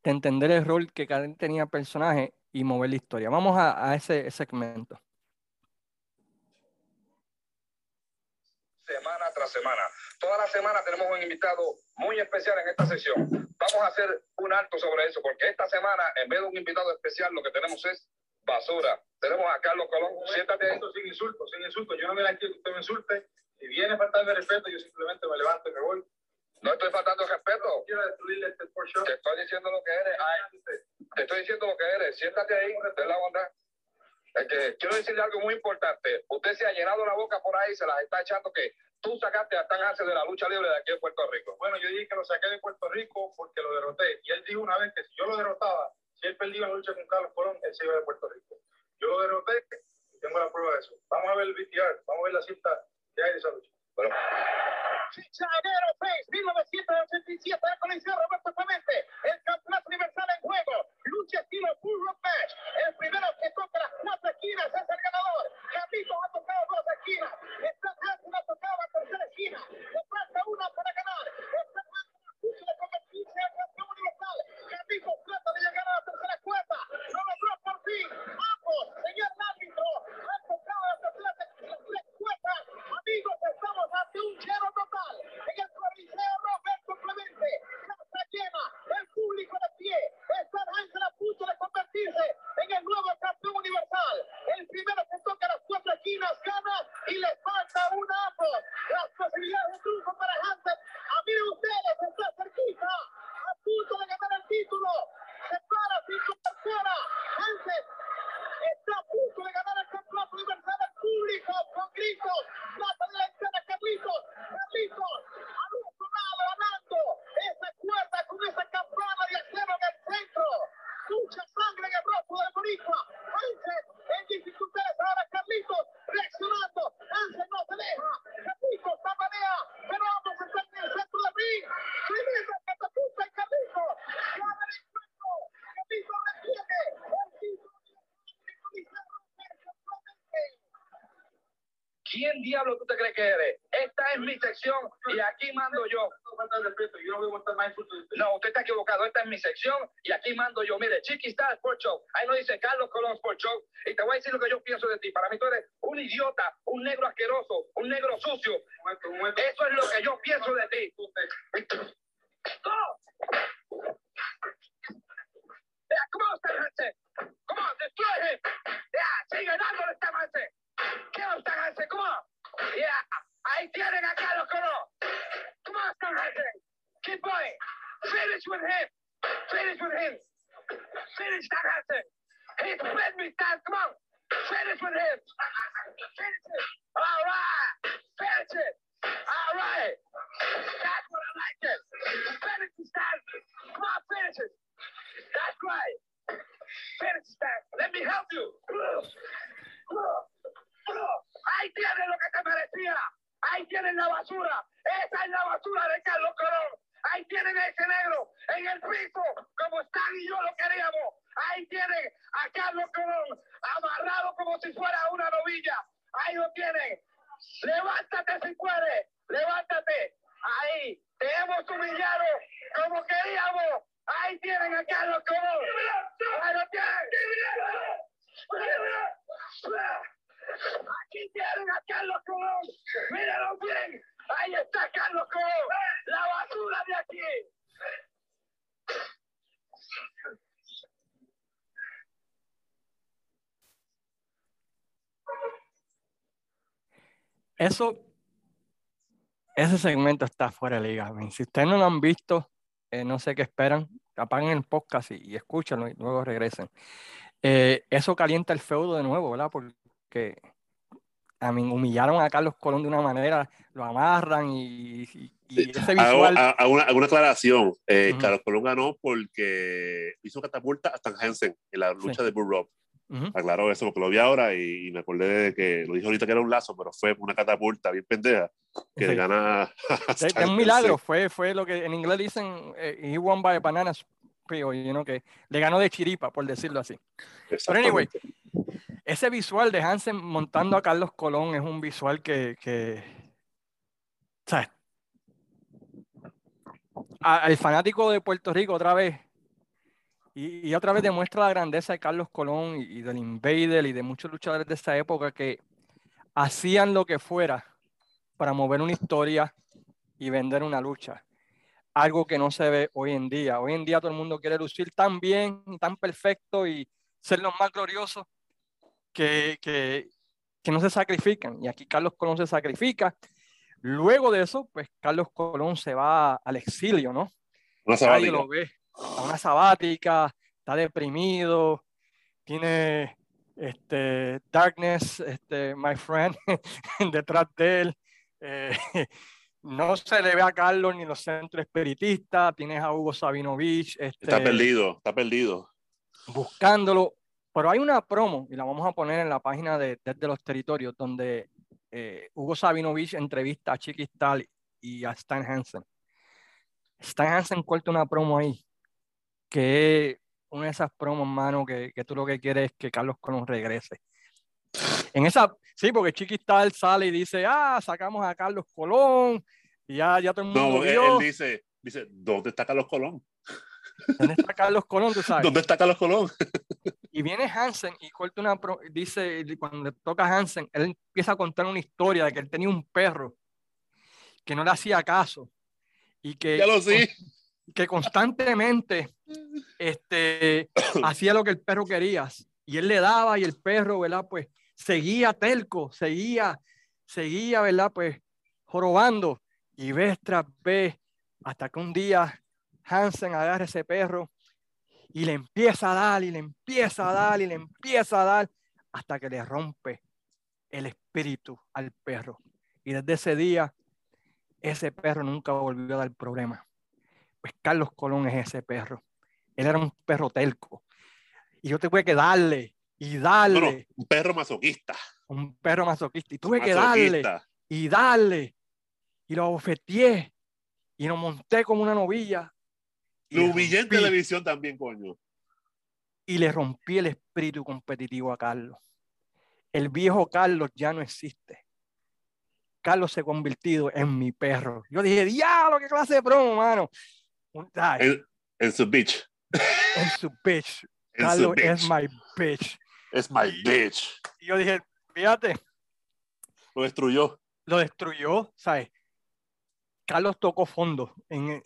de entender el rol que cada tenía personaje y mover la historia. Vamos a ese segmento. Semana tras semana. Toda la semana tenemos un invitado muy especial en esta sesión. Vamos a hacer un alto sobre eso, porque esta semana, en vez de un invitado especial, lo que tenemos es basura. Tenemos a Carlos Colón. Siéntate ahí. Sin insultos, sin insultos. Yo no me la quiero que usted me insulte. Si viene faltarme respeto, yo simplemente me levanto y me voy. No estoy faltando respeto. Quiero destruirle este Te estoy diciendo lo que eres. te estoy diciendo lo que eres. Siéntate ahí, ten la bondad. Es que quiero decirle algo muy importante. Usted se ha llenado la boca por ahí, se las está echando que tú sacaste a Stan Hansen de la lucha libre de aquí de Puerto Rico. Bueno, yo dije que lo saqué de Puerto Rico porque lo derroté. Y él dijo una vez que si yo lo derrotaba, si él perdía la lucha con Carlos Colón, él se iba de Puerto Rico. Yo lo derroté y tengo la prueba de eso. Vamos a ver el VTR, vamos a ver la cinta que hay de esa lucha. Bueno. Chichaguero Face, 1987, Coliseo Roberto Clemente, el campeonato universal en juego, lucha estilo full rock match, el primero que toca las cuatro esquinas es el ganador, Carlitos ha tocado dos esquinas, Stan Hansen ha tocado la tercera esquina, le falta una para ganar, Stan Hansen lucha de convertirse en campeón universal, Carlitos trata de llegar a la tercera cuerda, lo logró por fin, ambos, señor árbitro, han tocado la tercera cuerda, amigos, estamos ante un cero total, en el Coliseo Roberto Clemente, casa llena, el público de pie, Stan Hansen a punto de convertirse en el nuevo campeón universal, el primero que toca las cuatro esquinas gana y le falta un ambos, las posibilidades de triunfo para Hansen, a mí ustedes, está cerquita, a punto de ganar el título, se para sin tercera, Hansen está a punto de ganar el campeonato universal del público con gritos, plata de la escena Carlitos, Carlitos, al otro lado ganando esa cuerda con esa campana de acero en el centro, mucha sangre en el rostro del Boricua, Hansen en dificultades ahora Carlitos reaccionando, Hansen no se deja, Carlitos tambalea, pero ambos están en el centro del ring, tremenda catapulta en Carlitos, gana el encuentro, Carlitos retiene el título ¿Quién diablo tú te crees que eres? Esta es mi sección y aquí mando yo. No, usted está equivocado. Esta es mi sección y aquí mando yo. Mire, Chiqui está Sport Show. Ahí no dice Carlos Colón Sport Show. Y te voy a decir lo que yo pienso de ti. Para mí tú eres un idiota, un negro asqueroso, un negro sucio. Eso es lo que yo pienso de ti. Yeah, come on, Stan Hansen. Come on, destroy him. Yeah, sigue dándole Stan Hansen. Kill him, Stan Hansen. Come on. Yeah, ahí tienen a Carlos Colón. Come on, Stan Hansen. Keep going. Finish with him. Finish Stan Hansen. He's split me, Stan. Come on. Finish with him. Finish it. All right. Finish it. All right. That's what I like it. Finish it, Stan. Come on, finish it. That's right. Finish Stan. Let me help you. Ahí tienes lo que te merecía. Ahí tienen la basura. Esa es la basura de Carlos Colón. Ahí tienen a ese negro en el piso, como Stan y yo lo queríamos. Ahí tienen a Carlos Colón amarrado como si fuera una novilla. Ahí lo tienen. Levántate si puedes. Levántate. Ahí. Te hemos humillado como queríamos. Ahí tienen a Carlos Colón. Ahí lo tienen. Aquí tienen a Carlos Colón. Mírenlo bien. Ahí está Carlos Colón. La basura de aquí. Eso, ese segmento está fuera de liga. Si ustedes no lo han visto, eh, no sé qué esperan, apaguen el podcast y, y escúchenlo y luego regresen. Eh, eso calienta el feudo de nuevo, ¿verdad? Porque a mí humillaron a Carlos Colón de una manera, lo amarran y, y- y ese Hago, visual. ha- hago una, hago una aclaración. Eh. Carlos Colón ganó porque hizo catapulta a Stan Hansen en la lucha de Bull Rock. Ujú. Aclaro eso porque lo vi ahora y, y me acordé de que lo dije ahorita que era un lazo, pero fue una catapulta bien pendeja que Sí. le gana de un milagro, fue, fue lo que en inglés dicen, eh, he won by banana peel, you know, que le ganó de chiripa, por decirlo así. Pero anyway, ese visual de Hansen montando a Carlos Colón es un visual que, que ¿sabes? Al fanático de Puerto Rico otra vez, y, y otra vez demuestra la grandeza de Carlos Colón y, y del Invader y de muchos luchadores de esa época que hacían lo que fuera para mover una historia y vender una lucha. Algo que no se ve hoy en día. Hoy en día todo el mundo quiere lucir tan bien, tan perfecto y ser los más gloriosos que, que, que no se sacrifican. Y aquí Carlos Colón se sacrifica. Luego de eso, pues Carlos Colón se va al exilio, ¿no? Una Nadie sabática. lo ve. A una sabática, está deprimido, tiene este, darkness, este, my friend, detrás de él. Eh, no se le ve a Carlos ni los centros espiritistas. Tienes a Hugo Sabinovich este, Está perdido, está perdido. buscándolo. Pero hay una promo, y la vamos a poner en la página de Desde los Territorios, donde eh, Hugo Sabinovich entrevista a Chiqui Stahl y a Stan Hansen. Stan Hansen corta una promo ahí, que es una de esas promos, mano, que, que tú lo que quieres es que Carlos Colón regrese. En esa, sí, porque Chiqui Stahl sale y dice, ah, sacamos a Carlos Colón, y ya, ya todo el mundo No, él, vio. él dice, dice, ¿dónde está Carlos Colón? ¿Dónde está Carlos Colón? Tú sabes. ¿Dónde está Carlos Colón? Y viene Hansen y corta una, pro- dice, cuando le toca a Hansen, él empieza a contar una historia de que él tenía un perro que no le hacía caso y que, Ya lo sé. Que constantemente este, hacía lo que el perro quería. Y él le daba y el perro, ¿verdad? Pues seguía telco, seguía, seguía, ¿verdad? Pues jorobando y vez tras vez, hasta que un día Hansen agarra ese perro y le empieza a dar y le empieza a dar y le empieza a dar hasta que le rompe el espíritu al perro. Y desde ese día, ese perro nunca volvió a dar problema. Pues Carlos Colón es ese perro. Él era un perro telco. Y yo tuve que darle y darle No, no, un perro masoquista. un perro masoquista. Y tuve que darle y darle. Y lo abofeteé y lo monté como una novilla. Lo humillé en televisión también, coño. y le rompí el espíritu competitivo a Carlos. El viejo Carlos ya no existe. Carlos se ha convertido en mi perro. Yo dije, diablo, qué clase de promo, mano. Un- ay, En, en su bitch. en su bitch. En su Carlos bitch. es my bitch. Es my bitch. Y yo dije, fíjate, Lo destruyó. lo destruyó, ¿sabes? Carlos tocó fondo. En...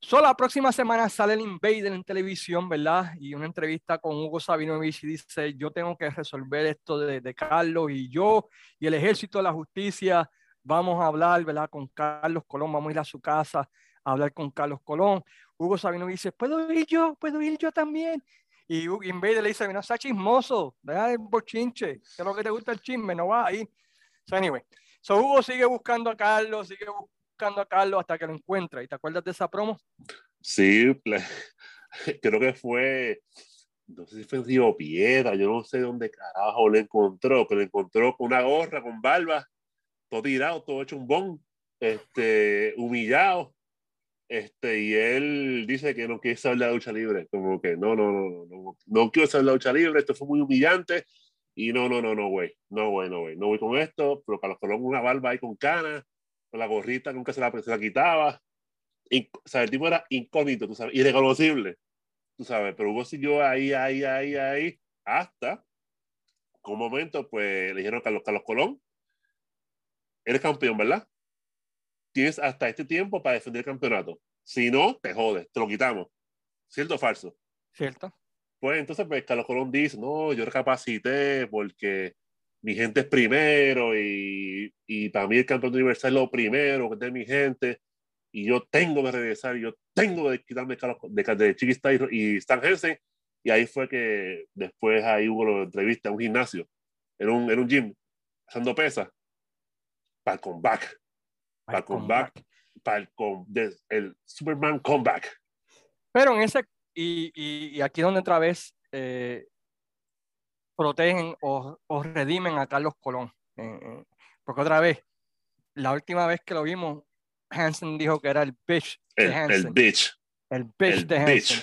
Solo la próxima semana sale el Invader en televisión, ¿verdad? Y una entrevista con Hugo Sabinovich y dice, yo tengo que resolver esto de, de Carlos y yo y el ejército de la justicia vamos a hablar, ¿verdad? Con Carlos Colón, vamos a ir a su casa hablar con Carlos Colón. Hugo Sabinovich dice, ¿puedo ir yo? ¿Puedo ir yo también? Y Invader le dice, no sea chismoso, deja el bochinche, que es lo que te gusta el chisme, no va ahí. So, anyway, so Hugo sigue buscando a Carlos, sigue buscando a Carlos hasta que lo encuentra. ¿Y te acuerdas de esa promo? Sí, creo que fue, no sé si fue Río Piedra, yo no sé dónde carajo le encontró, pero le encontró con una gorra, con barba, todo tirado, todo hecho un bon, este, humillado este, y él dice que no quiere saber la lucha libre, como que no, no, no, no, no, quiero saber la lucha libre, esto fue muy humillante, y no, no, no, no, güey, no, güey, no, güey, no voy con esto, pero Carlos Colón una barba ahí con canas, con la gorrita nunca se la, se la quitaba, y, o sea, el tipo era incógnito, tú sabes, irreconocible, tú sabes, pero Hugo siguió ahí, ahí, ahí, ahí, hasta, con un momento, pues, le dijeron Carlos, Carlos Colón, eres campeón, ¿verdad? Tienes hasta este tiempo para defender el campeonato. Si no, te jodes, te lo quitamos. ¿Cierto o falso? Cierto. Pues entonces, pues Carlos Colón dice, no, yo recapacité porque mi gente es primero y, y para mí el campeonato universal es lo primero, que es mi gente, y yo tengo que regresar, yo tengo que quitarme de, de Chiquista y, Stan Hansen, y ahí fue que después ahí hubo la entrevista en un gimnasio, en un, en un gym, haciendo pesas, para el comeback para el comeback, para el, el, Superman comeback. Pero en ese, y, y, aquí donde otra vez eh, protegen o, o, redimen a Carlos Colón. Eh, eh, porque otra vez, la última vez que lo vimos, Hansen dijo que era el bitch de el, Hansen. El bitch. El bitch de Hansen.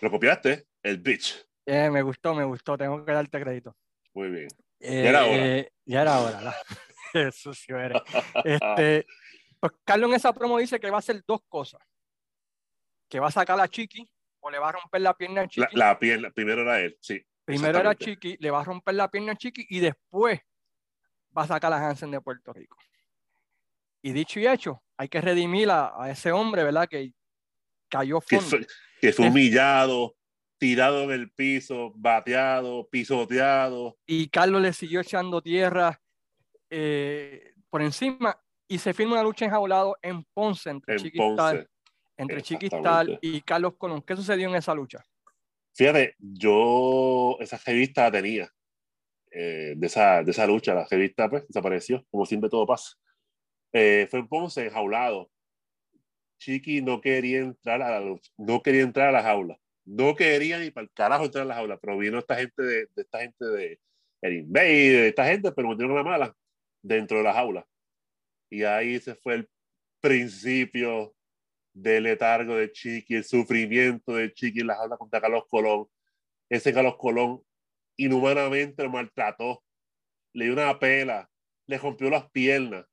¿Lo copiaste? El bitch. me gustó, me gustó. Tengo que darte crédito. Muy bien. ya era hora. ya era hora. Sí era. Este, pues Carlos en esa promo dice que va a hacer dos cosas. Que va a sacar a Chiqui o le va a romper la pierna a Chiqui. La, pierna, primero era él, sí. Primero era Chiqui, le va a romper la pierna a Chiqui y después va a sacar a Hansen de Puerto Rico. Y dicho y hecho, hay que redimir a, ese hombre, ¿verdad? Que cayó fondo. Que fue, humillado, tirado en el piso, bateado, pisoteado. Y Carlos le siguió echando tierra eh, por encima y se firma una lucha enjaulado en Ponce entre Chiquistal, entre Chiquistal y Carlos Colón. ¿Qué sucedió en esa lucha? Fíjate, yo esa revista la tenía eh, de, esa, de esa lucha, la revista pues desapareció, como siempre todo pasa. Eh, fue en Ponce enjaulado. Chiqui no quería entrar a la lucha, no quería entrar a la jaula, no quería ni para el carajo entrar a la jaula, pero vino esta gente de, de esta gente de el Invader, de esta gente, pero metieron una mala dentro de la jaula. Y ahí se fue el principio del letargo de Chiqui, el sufrimiento de Chiqui en la jaula contra Carlos Colón. Ese Carlos Colón inhumanamente lo maltrató, le dio una pela, le rompió las piernas.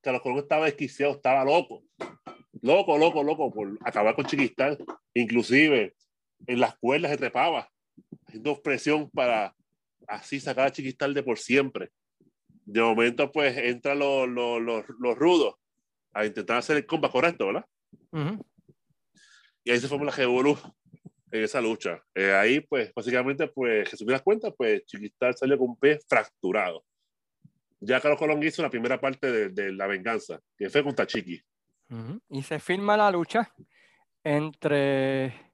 Carlos Colón estaba desquiciado, estaba loco, loco, loco, loco por acabar con Chiquistán. Inclusive en las cuerdas se trepaba, haciendo presión para así sacar a Chiquistán de por siempre de momento pues entran los, los, los, rudos a intentar hacer el comba correcto, ¿verdad? Y ahí se forma la Revolú en esa lucha. Eh, ahí pues básicamente pues Jesús me das cuenta pues Chiquistar salió con un pie fracturado. Ya Carlos Colón hizo la primera parte de, de la venganza, que fue contra Chiqui. Y se firma la lucha entre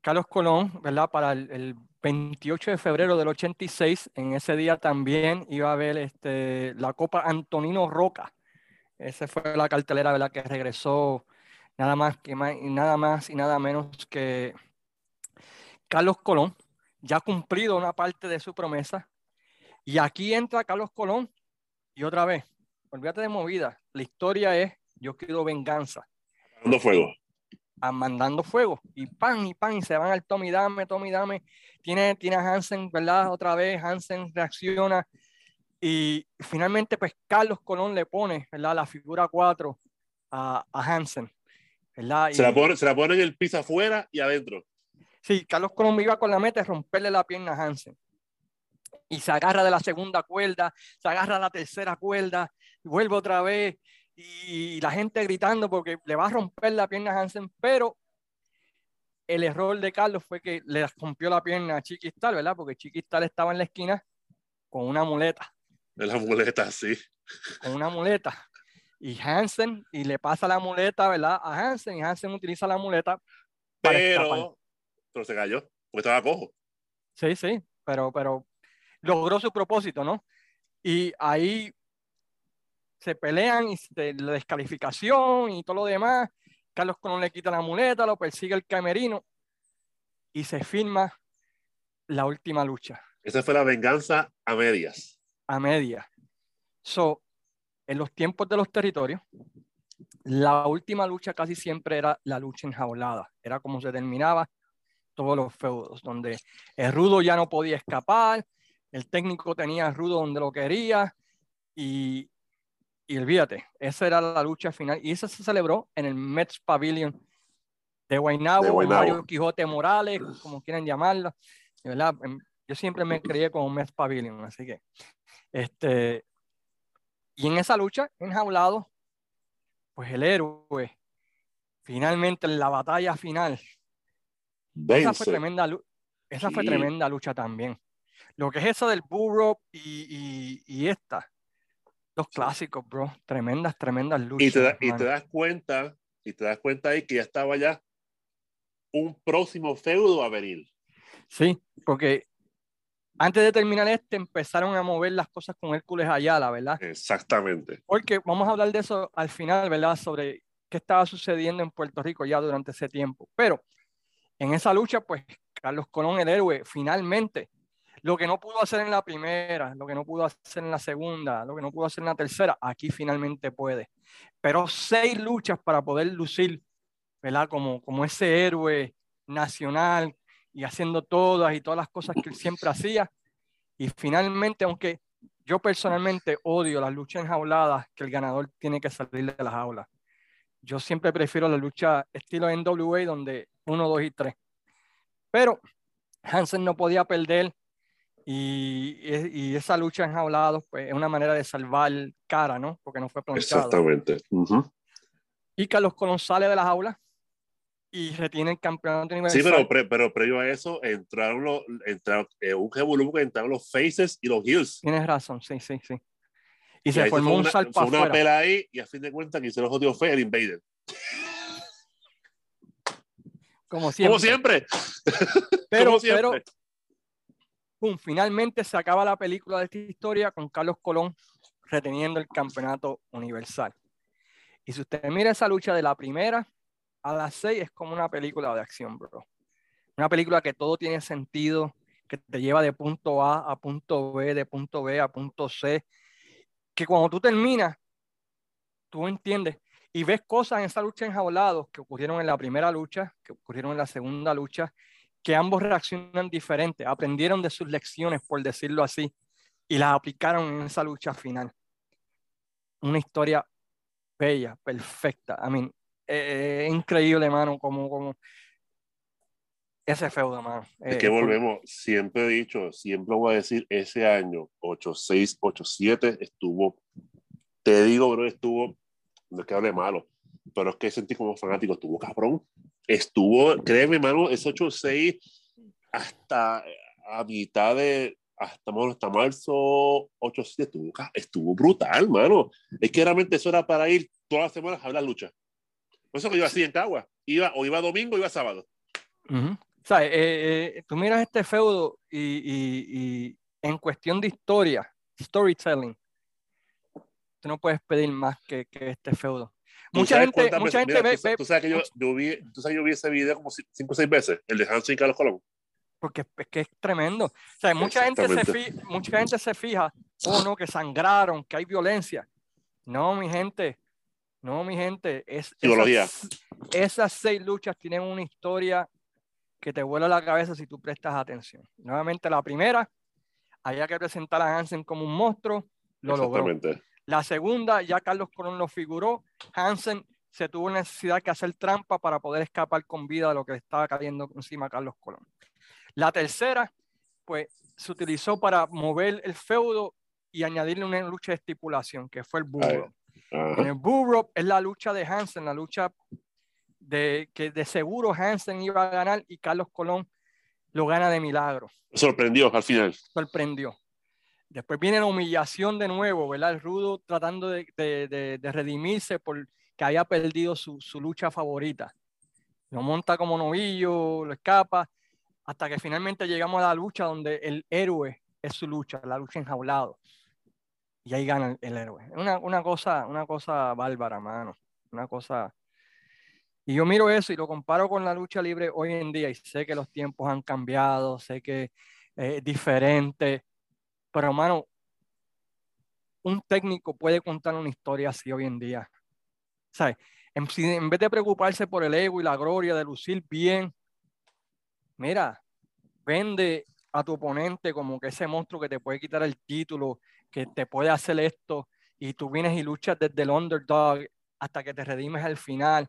Carlos Colón, ¿verdad? Para el 28 de febrero del 86, en ese día también iba a haber este, la Copa Antonino Roca. Esa fue la cartelera ¿verdad? que regresó nada más, que, nada más y nada menos que Carlos Colón, ya cumplido una parte de su promesa. Y aquí entra Carlos Colón y otra vez, olvídate de movida, la historia es yo quiero venganza. Fuego mandando fuego y pan y pan y se van al Tommy Dame, Tommy Dame. Tiene, tiene a Hansen, ¿verdad? Otra vez Hansen reacciona y finalmente pues Carlos Colón le pone, ¿verdad? La figura 4 a, a Hansen, ¿verdad? se, la pone, se la pone en el piso afuera y adentro. Sí, Carlos Colón iba con la meta de romperle la pierna a Hansen. Y se agarra de la segunda cuerda, se agarra de la tercera cuerda, vuelve otra vez y la gente gritando porque le va a romper la pierna a Hansen, pero el error de Carlos fue que le rompió la pierna a Chiquistal, ¿verdad? Porque Chiquistal estaba en la esquina con una muleta. De la muleta, sí. Con una muleta. Y Hansen, y le pasa la muleta, ¿verdad? A Hansen, y Hansen utiliza la muleta. pero, pero se cayó, porque estaba cojo. Sí, sí, pero, pero logró su propósito, ¿no? Y ahí se pelean y se, la descalificación y todo lo demás. Carlos Colón le quita la muleta, lo persigue el camerino y se firma la última lucha. Esa fue la venganza a medias. A medias. So, en los tiempos de los territorios, la última lucha casi siempre era la lucha enjaulada. Era como se terminaba todos los feudos, donde el rudo ya no podía escapar, el técnico tenía el rudo donde lo quería y, y olvídate, esa era la lucha final y esa se celebró en el Mets Pavilion de Guaynabo, Mario Quijote Morales, como quieran llamarlo. ¿verdad? Em, yo siempre me creía como Mets Pavilion, así que este y en esa lucha enjaulado pues el héroe finalmente en la batalla final esa fue tremenda esa fue tremenda lucha también lo que es esa del Burro y, y, esta, los clásicos, bro, tremendas, tremendas luchas. Y te, y te, das cuenta, y te das cuenta ahí que ya estaba ya un próximo feudo a venir. Sí, porque antes de terminar este empezaron a mover las cosas con Hércules Ayala, ¿verdad? Exactamente. Porque vamos a hablar de eso al final, ¿verdad? Sobre qué estaba sucediendo en Puerto Rico ya durante ese tiempo. Pero en esa lucha, pues Carlos Colón, el héroe, finalmente lo que no pudo hacer en la primera, lo que no pudo hacer en la segunda, lo que no pudo hacer en la tercera, aquí finalmente puede. Pero seis luchas para poder lucir, ¿verdad? Como, como ese héroe nacional y haciendo todas y todas las cosas que él siempre hacía. Y finalmente, aunque yo personalmente odio las luchas enjauladas, que el ganador tiene que salir de las aulas. Yo siempre prefiero la lucha estilo NWA, donde uno, dos y tres. Pero Hansen no podía perder y, y, esa lucha enjaulados pues, es una manera de salvar cara, ¿no? Porque no fue pronunciado. Exactamente. Y Carlos Colón sale de las aulas y retiene el campeonato universal. Sí, pero, pero, pero previo a eso entraron los, entraron, eh, un que entraron los faces y los heels. Tienes razón, sí, sí, sí. Y, se formó un salto Fue una pela ahí y a fin de cuentas que se los jodió fue el Invader. Como siempre. Como siempre. Pero, Como siempre. pero finalmente se acaba la película de esta historia con Carlos Colón reteniendo el campeonato universal. Y si usted mira esa lucha de la primera a las seis, es como una película de acción, bro. Una película que todo tiene sentido, que te lleva de punto A a punto B, de punto B a punto C, que cuando tú terminas, tú entiendes y ves cosas en esa lucha enjaulados que ocurrieron en la primera lucha, que ocurrieron en la segunda lucha, que ambos reaccionan diferente, aprendieron de sus lecciones, por decirlo así, y las aplicaron en esa lucha final. Una historia bella, perfecta. I mean, eh, increíble, hermano, como, como ese feudo, mano. Es que volvemos, siempre he dicho, siempre voy a decir, ese año 86, 87 estuvo, te digo, bro, estuvo, no es que hable malo, pero es que sentí como fanático, estuvo cabrón estuvo, créeme, mano, ese 8-6 hasta a mitad de, hasta, hasta marzo 8-7 estuvo, estuvo brutal, mano. Es que realmente eso era para ir todas las semanas a la lucha. Por eso que yo hacía en Cagua. Iba, o iba domingo o iba sábado. o sea, eh, eh, tú miras este feudo y, y, y, en cuestión de historia, storytelling, tú no puedes pedir más que, que este feudo mucha gente, mucha gente ve, tú, sabes que yo, yo, vi, tú sabes que yo vi ese video como cinco o seis veces, el de Hansen y Carlos Colón. Porque es que es tremendo. O sea, mucha gente, se fija, mucha gente se fija, oh no, que sangraron, que hay violencia. No, mi gente, no, mi gente, es, esas, esas, seis luchas tienen una historia que te vuela la cabeza si tú prestas atención. Nuevamente, la primera, había que presentar a Hansen como un monstruo, lo logró. La segunda, ya Carlos Colón lo figuró, Hansen se tuvo necesidad que hacer trampa para poder escapar con vida de lo que le estaba cayendo encima a Carlos Colón. La tercera, pues se utilizó para mover el feudo y añadirle una lucha de estipulación, que fue el burro. En el burro es la lucha de Hansen, la lucha de que de seguro Hansen iba a ganar y Carlos Colón lo gana de milagro. Sorprendió al final. Sorprendió. Después viene la humillación de nuevo, ¿verdad? El rudo tratando de, de, de, redimirse porque había perdido su, su, lucha favorita. Lo monta como novillo, lo escapa hasta que finalmente llegamos a la lucha donde el héroe es su lucha, la lucha enjaulado. Y ahí gana el, héroe. Una, una, cosa, una cosa bárbara, mano. Una cosa. Y yo miro eso y lo comparo con la lucha libre hoy en día y sé que los tiempos han cambiado, sé que es diferente, pero mano, un técnico puede contar una historia así hoy en día. ¿Sabes? En, en vez de preocuparse por el ego y la gloria de lucir bien, mira, vende a tu oponente como que ese monstruo que te puede quitar el título, que te puede hacer esto, y tú vienes y luchas desde el underdog hasta que te redimes al final.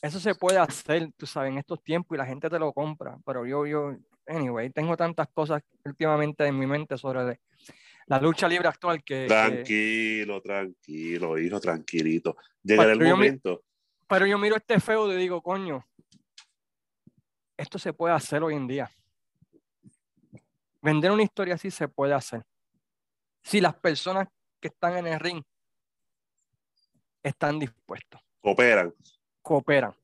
Eso se puede hacer, tú sabes, en estos tiempos y la gente te lo compra, pero yo, yo, anyway, tengo tantas cosas últimamente en mi mente sobre la lucha libre actual que... Tranquilo, tranquilo, hijo, tranquilito. Llegará el momento. pero yo miro este feudo y digo, coño, esto se puede hacer hoy en día. Vender una historia así se puede hacer. Si las personas que están en el ring están dispuestos. Cooperan. Cooperan.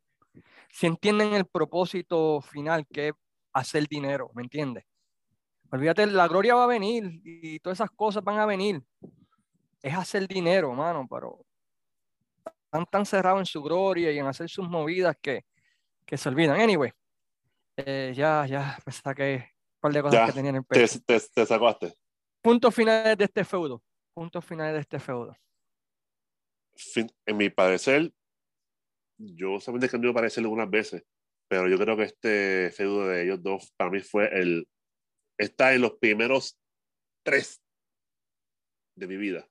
Si entienden el propósito final que es hacer dinero, ¿me entiendes? Olvídate, la gloria va a venir y todas esas cosas van a venir. Es hacer dinero, mano, pero están tan cerrados en su gloria y en hacer sus movidas que, que se olvidan. Anyway, eh, ya, ya me saqué un par de cosas que tenía en el pecho. Te, te, sacaste. Puntos finales de este feudo. Puntos finales de este feudo. en mi parecer, yo solamente he cambiado parecer algunas veces, pero yo creo que este feudo de ellos dos para mí fue el. Está en los primeros tres de mi vida.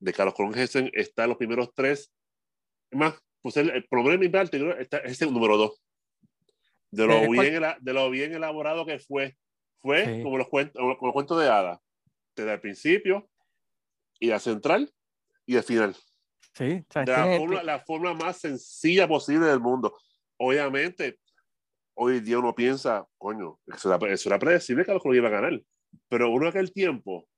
De Carlos Colón está en los primeros tres. Es más, pues el, el problema de mi parte está, es el número dos de lo, bien, de lo bien elaborado que fue, fue como, los cuentos, como los cuentos de hadas, desde el principio y la central y el final. Sí, de la, forma, la forma más sencilla posible del mundo. Obviamente, hoy día uno piensa, coño, eso era, eso era predecible que a lo iba a ganar. Pero uno aquel tiempo,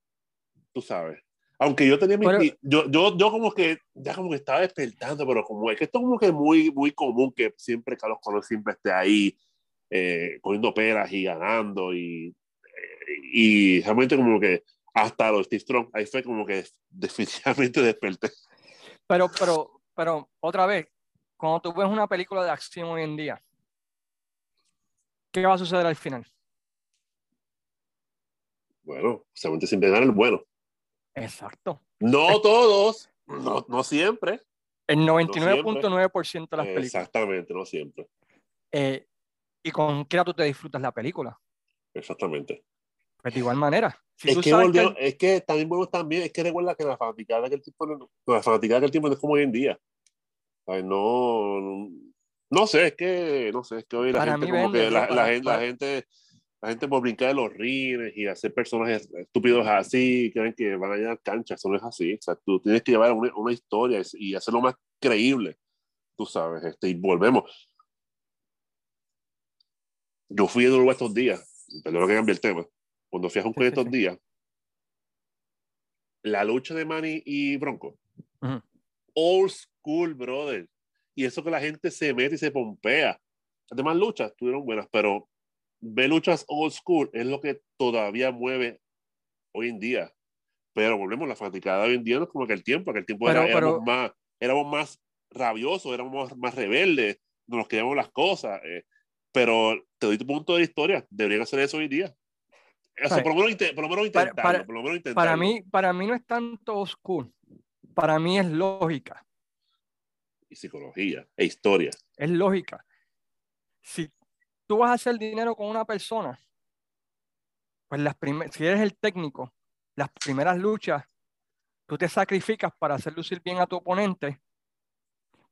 tú sabes, aunque yo tenía mi, yo, yo, yo como que ya como que estaba despertando, pero como es que esto como que es muy, muy común que siempre Carlos Colón siempre esté ahí eh, cogiendo peras y ganando y, y realmente como que hasta los Steve Strong, ahí fue como que definitivamente desperté. Pero, pero, pero otra vez, cuando tú ves una película de acción hoy en día, ¿qué va a suceder al final? Bueno, solamente siempre gana el bueno. Exacto. No todos, no, no siempre. El 99.9% de las películas. Exactamente, no siempre. Eh, y con qué tú te disfrutas la película. Exactamente. Pues de igual manera. es, que volvió, es que también bueno también, es que recuerda que la fanaticada de aquel tiempo, la fanaticada de aquel tiempo no es como hoy en día. No, no sé, es que, no sé, es que hoy la gente como que la, la, gente, la gente la gente por brincar de los rines y hacer personajes estúpidos así, creen que van a llegar cancha, eso no es así. O sea, tú tienes que llevar una, una historia y hacerlo más creíble, tú sabes, este, y volvemos yo fui a Uruguay estos días, perdón que cambie el tema, cuando fui a Hong estos días, la lucha de Manny y Bronco, old school, brother. Y eso que la gente se mete y se pompea. Además, luchas tuvieron buenas, pero ver luchas old school es lo que todavía mueve hoy en día. Pero volvemos, la fanaticada hoy en día no es como aquel tiempo, aquel tiempo era, éramos, más, éramos más rabiosos, éramos más, rebeldes, nos queríamos las cosas. Eh, pero te doy tu punto de historia. Deberían hacer eso hoy día. por, lo menos, intentarlo, para, mí, para mí no es tanto oscuro. Para mí es lógica. Y psicología, e historia. Es lógica. Si tú vas a hacer dinero con una persona, pues las si eres el técnico, las primeras luchas, tú te sacrificas para hacer lucir bien a tu oponente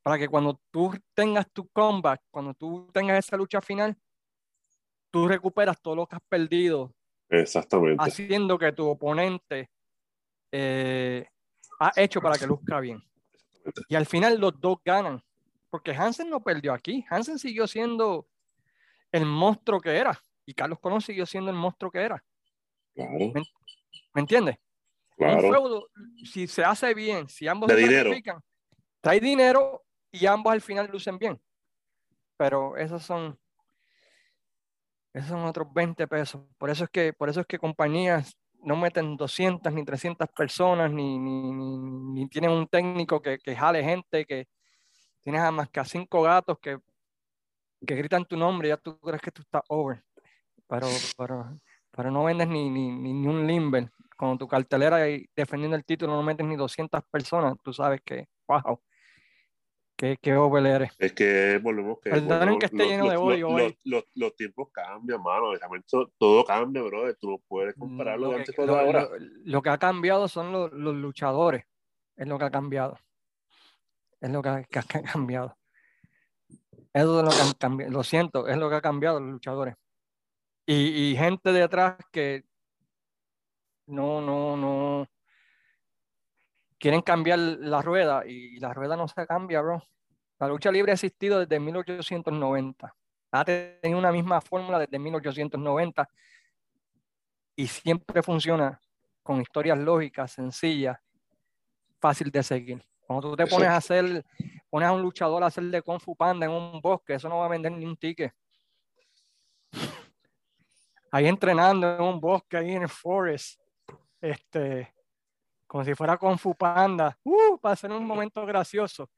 para que cuando tú tengas tu comeback, cuando tú tengas esa lucha final, tú recuperas todo lo que has perdido. Exactamente. Haciendo que tu oponente eh, ha hecho para que luzca bien. Y al final los dos ganan. Porque Hansen no perdió aquí. Hansen siguió siendo el monstruo que era. Y Carlos Colón siguió siendo el monstruo que era. Claro. ¿Me, entiendes? Claro. si se hace bien, si ambos se sacrifican, trae dinero y ambos al final lucen bien. Pero esos son... Esos son otros 20 pesos. Por eso es que, por eso es que compañías no meten 200 ni 300 personas, ni, ni, ni, tienen un técnico que, que, jale gente, que tienes a más que a cinco gatos que, que gritan tu nombre ya tú crees que tú estás over. Pero, pero, pero no vendes ni, ni, ni un limber. Con tu cartelera y defendiendo el título no metes ni 200 personas, tú sabes que, wow, qué, qué eres. Es que volvemos que... Perdonen que esté lleno de odio hoy. Los, los, tiempos cambian, mano. Todo cambia, bro. Tú no puedes compararlo lo antes con ahora. Lo, que ha cambiado son los, los, luchadores. Es lo que ha cambiado. Es lo que ha, que ha cambiado. Eso es lo que han cambiado. Lo siento, es lo que ha cambiado los luchadores. Y, y gente detrás que no, no, no quieren cambiar la rueda y la rueda no se cambia, bro. La lucha libre ha existido desde 1890. Ha tenido una misma fórmula desde 1890 y siempre funciona con historias lógicas, sencillas, fácil de seguir. Cuando tú te pones a hacer, pones a un luchador a hacer de Kung Fu Panda en un bosque, eso no va a vender ni un ticket. Ahí entrenando en un bosque, ahí en el forest, este, como si fuera con Fu Panda, uh, para hacer un momento gracioso.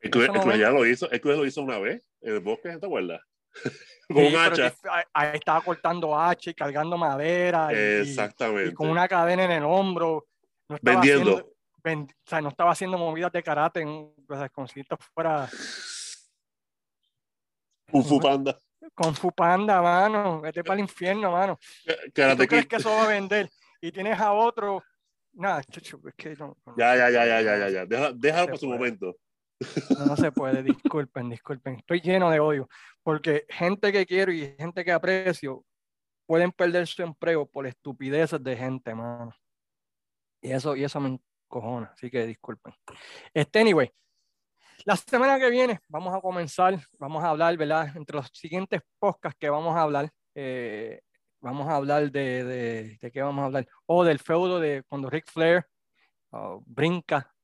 Que, ya lo hizo, que lo hizo una vez en el bosque, ¿te acuerdas? con un hacha. ahí estaba cortando hacha y cargando madera. Exactamente. Y, con una cadena en el hombro. No Vendiendo. o sea, no estaba haciendo movidas de karate en, como si esto fuera. Kung Fu Panda. Con Fu Panda, mano. Vete para el infierno, mano. ¿Tú crees que eso va a vender? Y tienes a otro. Nada, chucho, es que no. ya, ya, ya, ya, ya, ya, ya. déjalo por su momento. No, se puede, disculpen, disculpen. Estoy lleno de odio. Porque gente que quiero y gente que aprecio pueden perder su empleo por estupideces de gente, mano. Y eso, y eso me encojona. Así que disculpen. Este, anyway. La semana que viene vamos a comenzar, vamos a hablar, ¿verdad? Entre los siguientes podcasts que vamos a hablar, eh, vamos a hablar de, de, de, qué vamos a hablar, o del feudo de cuando Ric Flair uh, brinca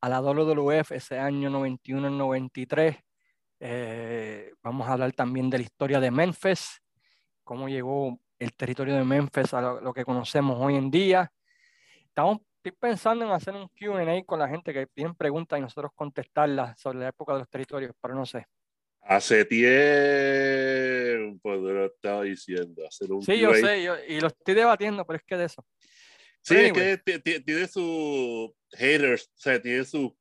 a la WWF ese año 91-93. Eh, vamos a hablar también de la historia de Memphis, cómo llegó el territorio de Memphis a lo, lo que conocemos hoy en día. Estamos estoy pensando en hacer un QA con la gente que tienen preguntas y nosotros contestarlas sobre la época de los territorios, pero no sé. Hace tiempo lo estaba diciendo. Hacer un sí, yo sé, yo, y lo estoy debatiendo, pero es que de eso. Sí, es que tiene sus haters, o sea, tiene sus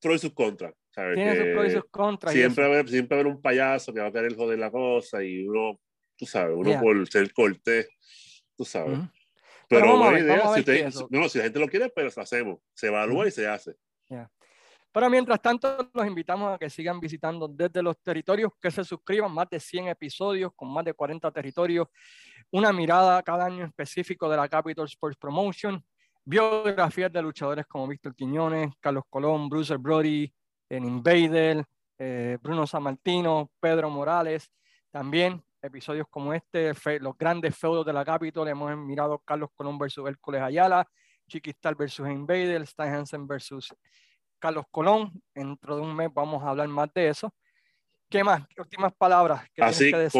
pros y sus contras. Tiene sus pros y sus contras. Siempre, haber, siempre haber un payaso que va a querer joder la cosa y uno, tú sabes, uno por ser cortés, tú sabes. Pero, buena idea. Si, no, si la gente lo quiere, pues lo hacemos. Se evalúa y se hace. Pero mientras tanto, los invitamos a que sigan visitando desde los territorios, que se suscriban, más de 100 episodios con más de 40 territorios, una mirada cada año específico de la Capital Sports Promotion, biografías de luchadores como Víctor Quiñones, Carlos Colón, Bruce Brody, en Invader, eh, Bruno Sammartino, Pedro Morales, también episodios como este, los grandes feudos de la Capitol, hemos mirado Carlos Colón versus Hércules Ayala, Chiquistal versus Invader, Stan Hansen versus Carlos Colón. Dentro de un mes vamos a hablar más de eso. ¿Qué más? ¿Qué últimas palabras? Que Así, que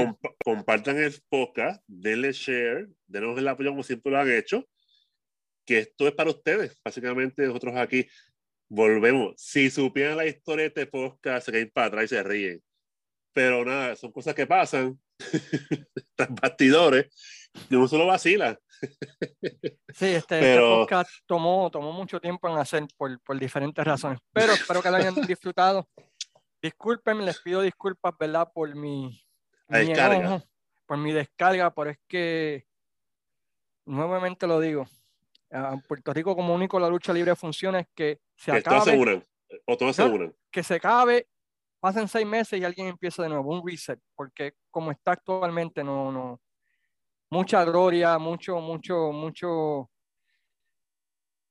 compartan el podcast, denle share, denos el apoyo como siempre lo han hecho, que esto es para ustedes. Básicamente nosotros aquí volvemos. Si supieran la historia de este podcast, se caen para atrás y se ríen. Pero nada, son cosas que pasan Están bastidores, y uno solo vacila. Sí, este, este, pero... podcast tomó, tomó mucho tiempo en hacer por, por diferentes razones, pero espero que lo hayan disfrutado. Disculpen, les pido disculpas, ¿verdad? Por mi, descarga. por mi descarga, pero es que, nuevamente lo digo, en Puerto Rico como único la lucha libre funciona es que se que acabe. o todos aseguran. Que se acabe pasen seis meses y alguien empieza de nuevo, un reset, porque como está actualmente, no, no, mucha gloria, mucho, mucho, mucho,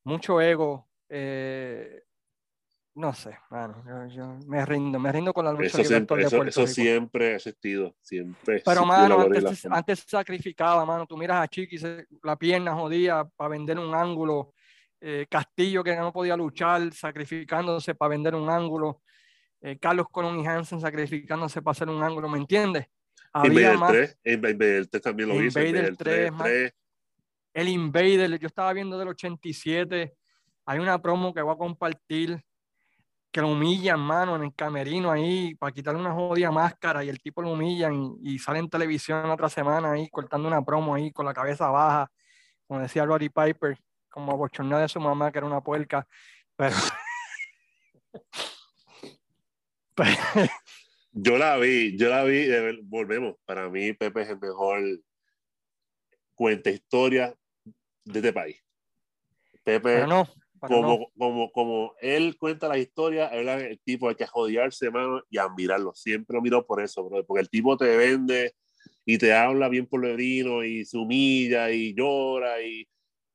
mucho ego. Eh, no sé, yo, me rindo, me rindo con la lucha eso siempre, eso, siempre ha existido, siempre. Pero, mano, antes, antes sacrificaba, mano. Tú miras a Chiqui, la pierna jodía para vender un ángulo. Eh, Castillo que no podía luchar, sacrificándose para vender un ángulo. Eh, Carlos Colón y Hansen sacrificándose para hacer un ángulo, ¿me entiendes? Había Invader más. 3, Invader 3 también lo hizo. Invader Invader 3, 3, man. 3. El Invader, yo estaba viendo del 87. Hay una promo que voy a compartir que lo humillan, mano, en el camerino ahí para quitarle una jodida máscara y el tipo lo humillan y, y sale en televisión otra semana ahí cortando una promo ahí con la cabeza baja, como decía Roddy Piper, como abochornada de su mamá que era una puerca, pero... pero Yo la vi, yo la vi, volvemos. Para mí, Pepe es el mejor cuenta historia de este país. Pepe, pero no, pero como, no. como, como él cuenta la historia, él, el tipo hay que jodiarse, mano, y admirarlo. Siempre lo miro por eso, bro, porque el tipo te vende y te habla bien por pueblerino y se humilla y llora y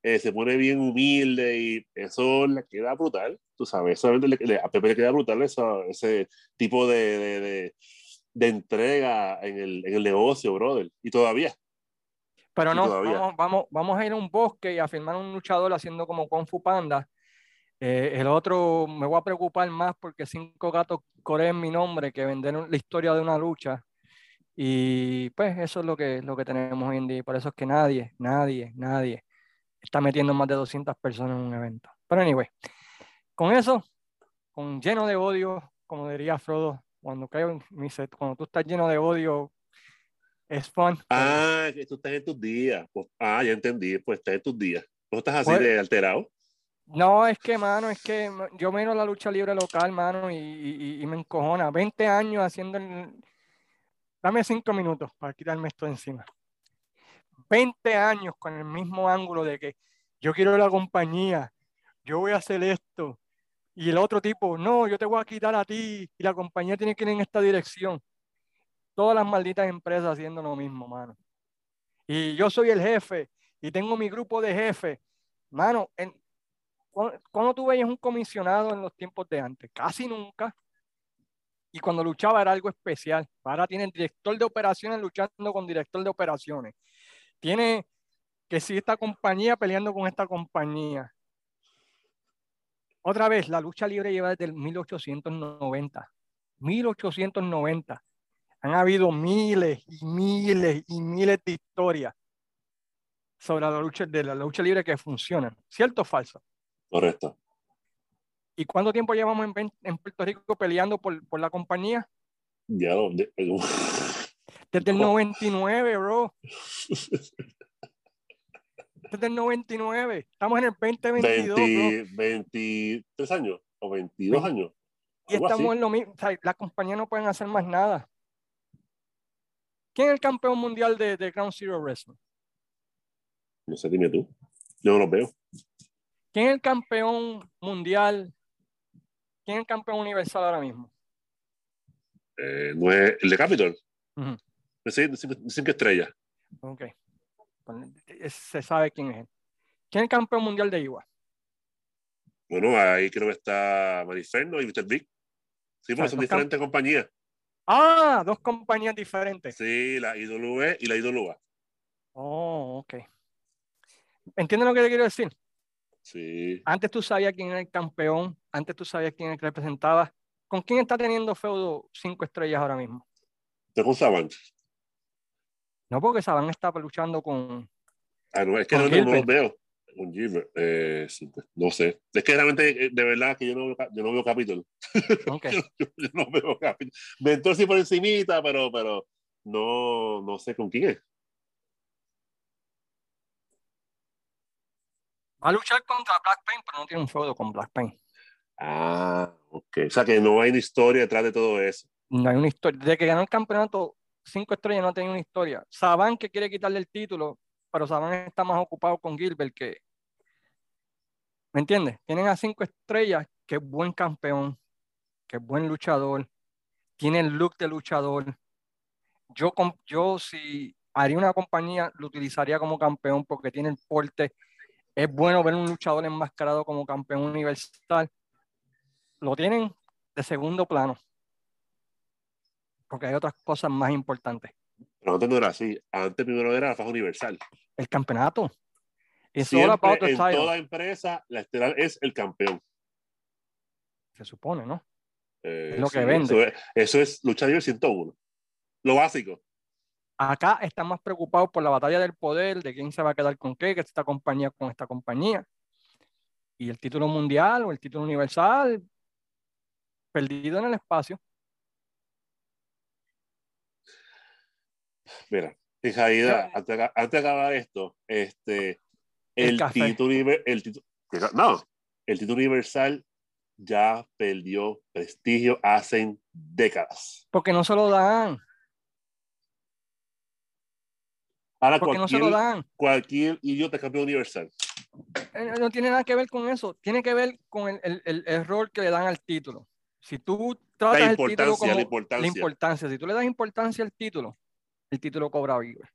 eh, se pone bien humilde y eso le queda brutal, tú sabes, solamente le- le- a Pepe le queda brutal eso, ese tipo de, de, de- de entrega en el, en el negocio, brother, y todavía. Pero no, todavía. vamos, vamos, vamos a ir a un bosque y a filmar un luchador haciendo como Kung Fu Panda. Eh, el otro me voy a preocupar más porque cinco gatos coreen mi nombre que vender la historia de una lucha. Y pues eso es lo que, lo que tenemos hoy en día. Por eso es que nadie, nadie, nadie está metiendo más de 200 personas en un evento. Pero anyway, con eso, con lleno de odio, como diría Frodo, cuando, caigo mi set, cuando tú estás lleno de odio, es fun. Ah, tú estás en tus días. Pues, ah, ya entendí, pues estás en tus días. ¿No estás así Pues- de alterado? No, es que, mano, es que yo miro la lucha libre local, mano, y, y- y me encojona. 20 años haciendo el... Dame cinco minutos para quitarme esto de encima. 20 años con el mismo ángulo de que yo quiero la compañía, yo voy a hacer esto. Y el otro tipo, no, yo te voy a quitar a ti y la compañía tiene que ir en esta dirección. Todas las malditas empresas haciendo lo mismo, mano. Y yo soy el jefe y tengo mi grupo de jefes. Mano, en, ¿Cuándo, cuándo tú veías un comisionado en los tiempos de antes? Casi nunca. Y cuando luchaba era algo especial. Ahora tiene el director de operaciones luchando con director de operaciones. Tiene que si esta compañía peleando con esta compañía. Otra vez, la lucha libre lleva desde el 1890. 1890. Han habido miles y miles y miles de historias sobre la lucha, de la lucha libre que funcionan. ¿Cierto o falso? Correcto. ¿Y cuánto tiempo llevamos en, Puerto Rico peleando por, por la compañía? Ya lo. de- Desde el ¿Cómo? 99, bro. Desde el 99. Estamos en el 2022, bro. 20, 23 años o 22 Ve- años. Y así. estamos en lo mismo. O sea, las compañías no pueden hacer más nada. ¿Quién es el campeón mundial de, de Ground Zero Wrestling? No sé, dime tú. Yo no los veo. ¿Quién es el campeón mundial? ¿Quién es el campeón universal ahora mismo? Eh, no es el de Capitol. Cinco- de cinco estrellas. Ok. Es- Se sabe quién es él. ¿Quién es el campeón mundial de IWA? Bueno, ahí creo que está Mariferno y Mr. Big. Sí, porque Ah, son diferentes compañías. Ah, dos compañías diferentes. Sí, la IWE y la IWA. Oh, ok. ¿Entiendes lo que te quiero decir? Sí. Antes tú sabías quién era el campeón, antes tú sabías quién era el que representaba. ¿Con quién está teniendo feudo cinco estrellas ahora mismo? ¿Te Saban? No, porque Saban está luchando con. Ah, no, es que no, no, los veo. Con Gilbert. Eh, pues, no sé. Es que realmente, eh, de verdad, que yo no veo, yo no veo Capitol. Ok. yo, yo no veo Capitol. Mentor sí por encimita, pero, pero no, no sé con quién es. Va a luchar contra Black Pain, pero no tiene un feudo con Black Pain. Ah, ok. O sea que no hay una historia detrás de todo eso. No hay una historia. Desde que ganó el campeonato, cinco estrellas no ha tenido una historia. Saban que quiere quitarle el título, pero Saban está más ocupado con Gilbert que. ¿Me entiendes? Tienen a cinco estrellas, que es buen campeón, que es buen luchador, tiene el look de luchador. Yo, yo si haría una compañía, lo utilizaría como campeón porque tiene el porte. Es bueno ver un luchador enmascarado como campeón universal. Lo tienen de segundo plano porque hay otras cosas más importantes. Pero antes no era así. Antes primero era la faja universal. El campeonato. It's all about Siempre the en title, toda empresa, la estelar es el campeón. se supone, ¿no? Eh, Es lo que sí, vende. Eso es, eso es lucha libre 101. Lo básico. Acá están más preocupados por la batalla del poder, de quién se va a quedar con qué, que esta compañía con esta compañía. Y el título mundial o el título universal, perdido en el espacio. Mira, realidad, antes, de- antes de acabar esto, este, El el, título, el título, no, el título universal ya perdió prestigio hace décadas. Porque no se lo dan. Ahora Porque no se lo dan. cualquier idiota es campeón universal. Eh, No tiene nada que ver con eso. Tiene que ver con el, el- el error que le dan al título. Si tú tratas La el título importancia, como la importancia. la importancia, si tú le das importancia al título, el título cobra vida.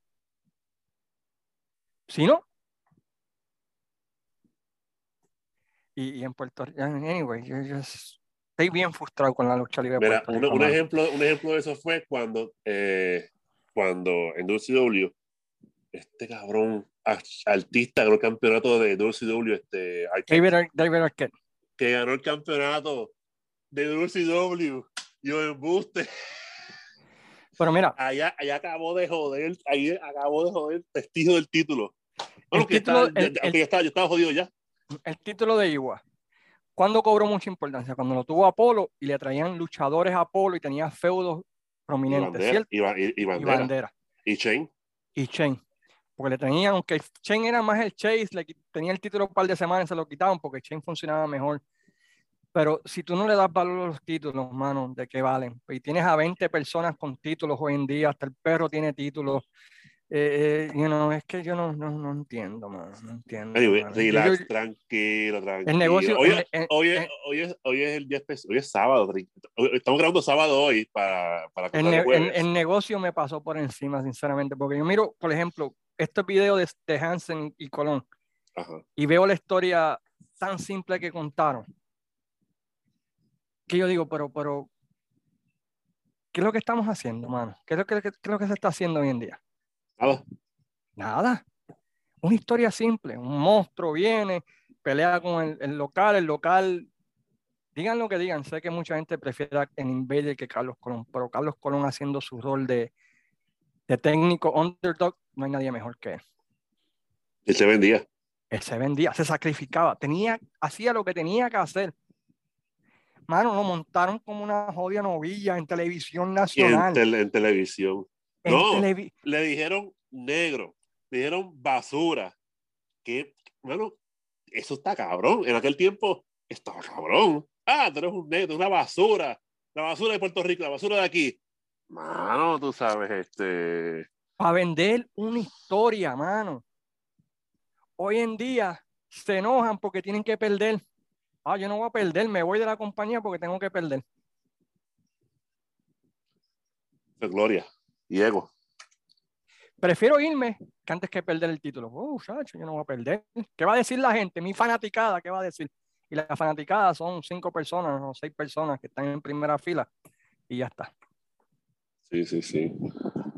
Si no. Y, y en Puerto Rico, anyway, yo, estoy bien frustrado con la lucha libre. de Mira, Puerto un, Rico, un mano. ejemplo, un ejemplo de eso fue cuando, eh, cuando en WCW, este cabrón artista ganó el campeonato de WCW, este, David Arquette. que ganó el campeonato de WCW. Yo embuste. Pero mira, Allá, allá acabó de joder, ahí acabó de joder el prestigio del título. El que título- el- ya- el- ya yo estaba jodido ya. el título de Iwa, ¿cuándo cobró mucha importancia? Cuando lo tuvo Apolo y le traían luchadores a Apolo y tenía feudos Y prominentes, bandera, ¿cierto? y, ba- y- y Y bandera. bandera. Y Shane. y Shane. Porque le tenían, aunque Shane era más el Chase, le tenía el título un par de semanas, se lo quitaban porque Shane funcionaba mejor. Pero si tú no le das valor a los títulos, mano, ¿de qué valen? Y tienes a 20 personas con títulos hoy en día, hasta el perro tiene títulos. Eh, eh, you know, es que yo no, no, no entiendo, mano, no entiendo. Anyway, relax, yo- tranquilo, tranquilo. el negocio, Hoy, el- el- hoy, el- hoy, es, hoy, es el día espe- hoy es sábado. Estamos grabando sábado hoy para, para el negocio me pasó por encima, sinceramente, porque yo miro, por ejemplo, estos videos de, de Hansen y Colón, Ajá. y veo la historia tan simple que contaron, que yo digo, pero, pero, ¿qué es lo que estamos haciendo, mano? ¿Qué es lo que, qué es lo que se está haciendo hoy en día? Nada. Nada. Una historia simple. Un monstruo viene, pelea con el, el local, el local. Digan lo que digan, sé que mucha gente prefiere en Invader que Carlos Colón, pero Carlos Colón haciendo su rol de, de técnico underdog, no hay nadie mejor que él. Él se vendía. Él se vendía, se sacrificaba, tenía, hacía lo que tenía que hacer. Mano, lo montaron como una jodida novilla en televisión en, nacional. en televisión. en no. televi- Le dijeron negro. Le dijeron basura. Que, bueno, eso está cabrón. En aquel tiempo estaba cabrón. Ah, tú eres un negro, una basura. La basura de Puerto Rico, la basura de aquí. Mano, tú sabes, este. para vender una historia, mano. Hoy en día se enojan porque tienen que perder. Ah, yo no voy a perder, me voy de la compañía porque tengo que perder. de gloria y ego. Prefiero irme que antes que perder el título. Oh, chacho, yo no voy a perder. ¿Qué va a decir la gente? Mi fanaticada, ¿qué va a decir? Y la fanaticada son cinco personas o seis personas que están en primera fila y ya está. Sí, sí, sí.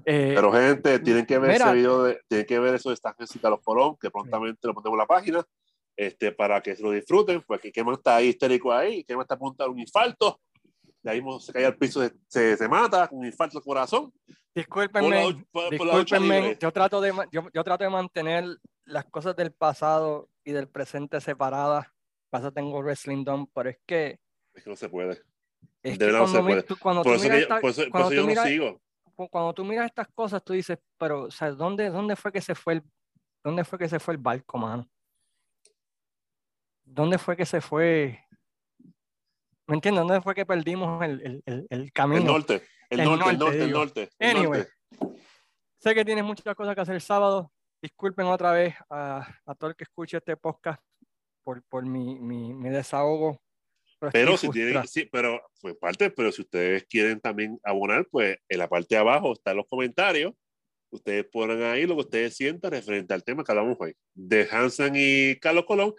Eh, Pero gente, tienen que ver mira. ese video, de, tienen que ver eso de Stan Jessica Los Colón, que prontamente lo ponemos en la página, este, para que se lo disfruten, porque Kema está ahí histérico ahí, Kema está a punto de un infarto, de ahí se cae al piso, se, se, mata, con un infarto al corazón. discúlpenme, Por la, por- por discúlpenme, libre. yo trato de yo, yo trato de mantener las cosas del pasado y del presente separadas. Pasa tengo wrestling done, pero es que Es que no se puede. es De verdad no se puede. tú, cuando Por tú eso, miras que yo, esta- por eso, por eso yo no miras- sigo. cu- cuando tú miras estas cosas, tú dices, pero, o sea, ¿dónde, dónde fue que se fue el, dónde fue que se fue el barco, mano? ¿Dónde fue que se fue? ¿Me entiendes? ¿Dónde fue que perdimos el, el, el, camino? El norte, el, El norte, el norte, norte, el digo. norte. Anyway. norte. Sé que tienes muchas cosas que hacer el sábado. Disculpen otra vez a, a todo el que escuche este podcast por, por mi, mi, mi desahogo. Pero estoy si tienen, sí, pero fue parte, pero si ustedes quieren también abonar, pues en la parte de abajo están los comentarios. Ustedes ponen ahí lo que ustedes sientan referente al tema que hablamos hoy, de Hansen y Carlos Colón,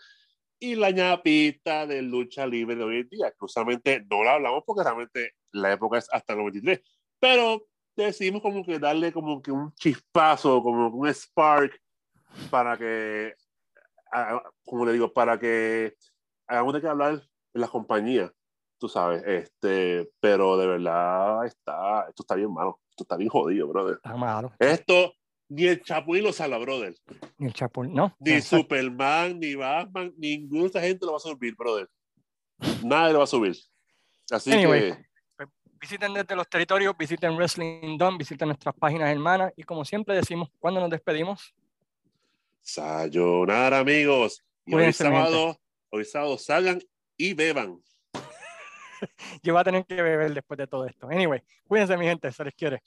y la ñapita de lucha libre de hoy en día, que usualmente no la hablamos porque realmente la época es hasta el 93, pero decidimos como que darle como que un chispazo, como un spark para que, como le digo, para que hagamos de que hablar en las compañías. tú sabes, este, pero de verdad está, esto está bien malo, esto está bien jodido, brother. Está malo. Esto, ni el Chapulín lo salva, brother. Ni el Chapul, no. Ni. Superman, ni Batman, ninguna de esta gente lo va a subir, brother. Nadie lo va a subir. Así Anyway. que, Visiten desde los territorios, visiten Wrestling Dome, visiten nuestras páginas hermanas y como siempre decimos, cuando nos despedimos, sayonara, amigos. Y hoy sábado, hoy sábado salgan y beban. yo voy a tener que beber después de todo esto. Anyway, cuídense mi gente, se les quiere.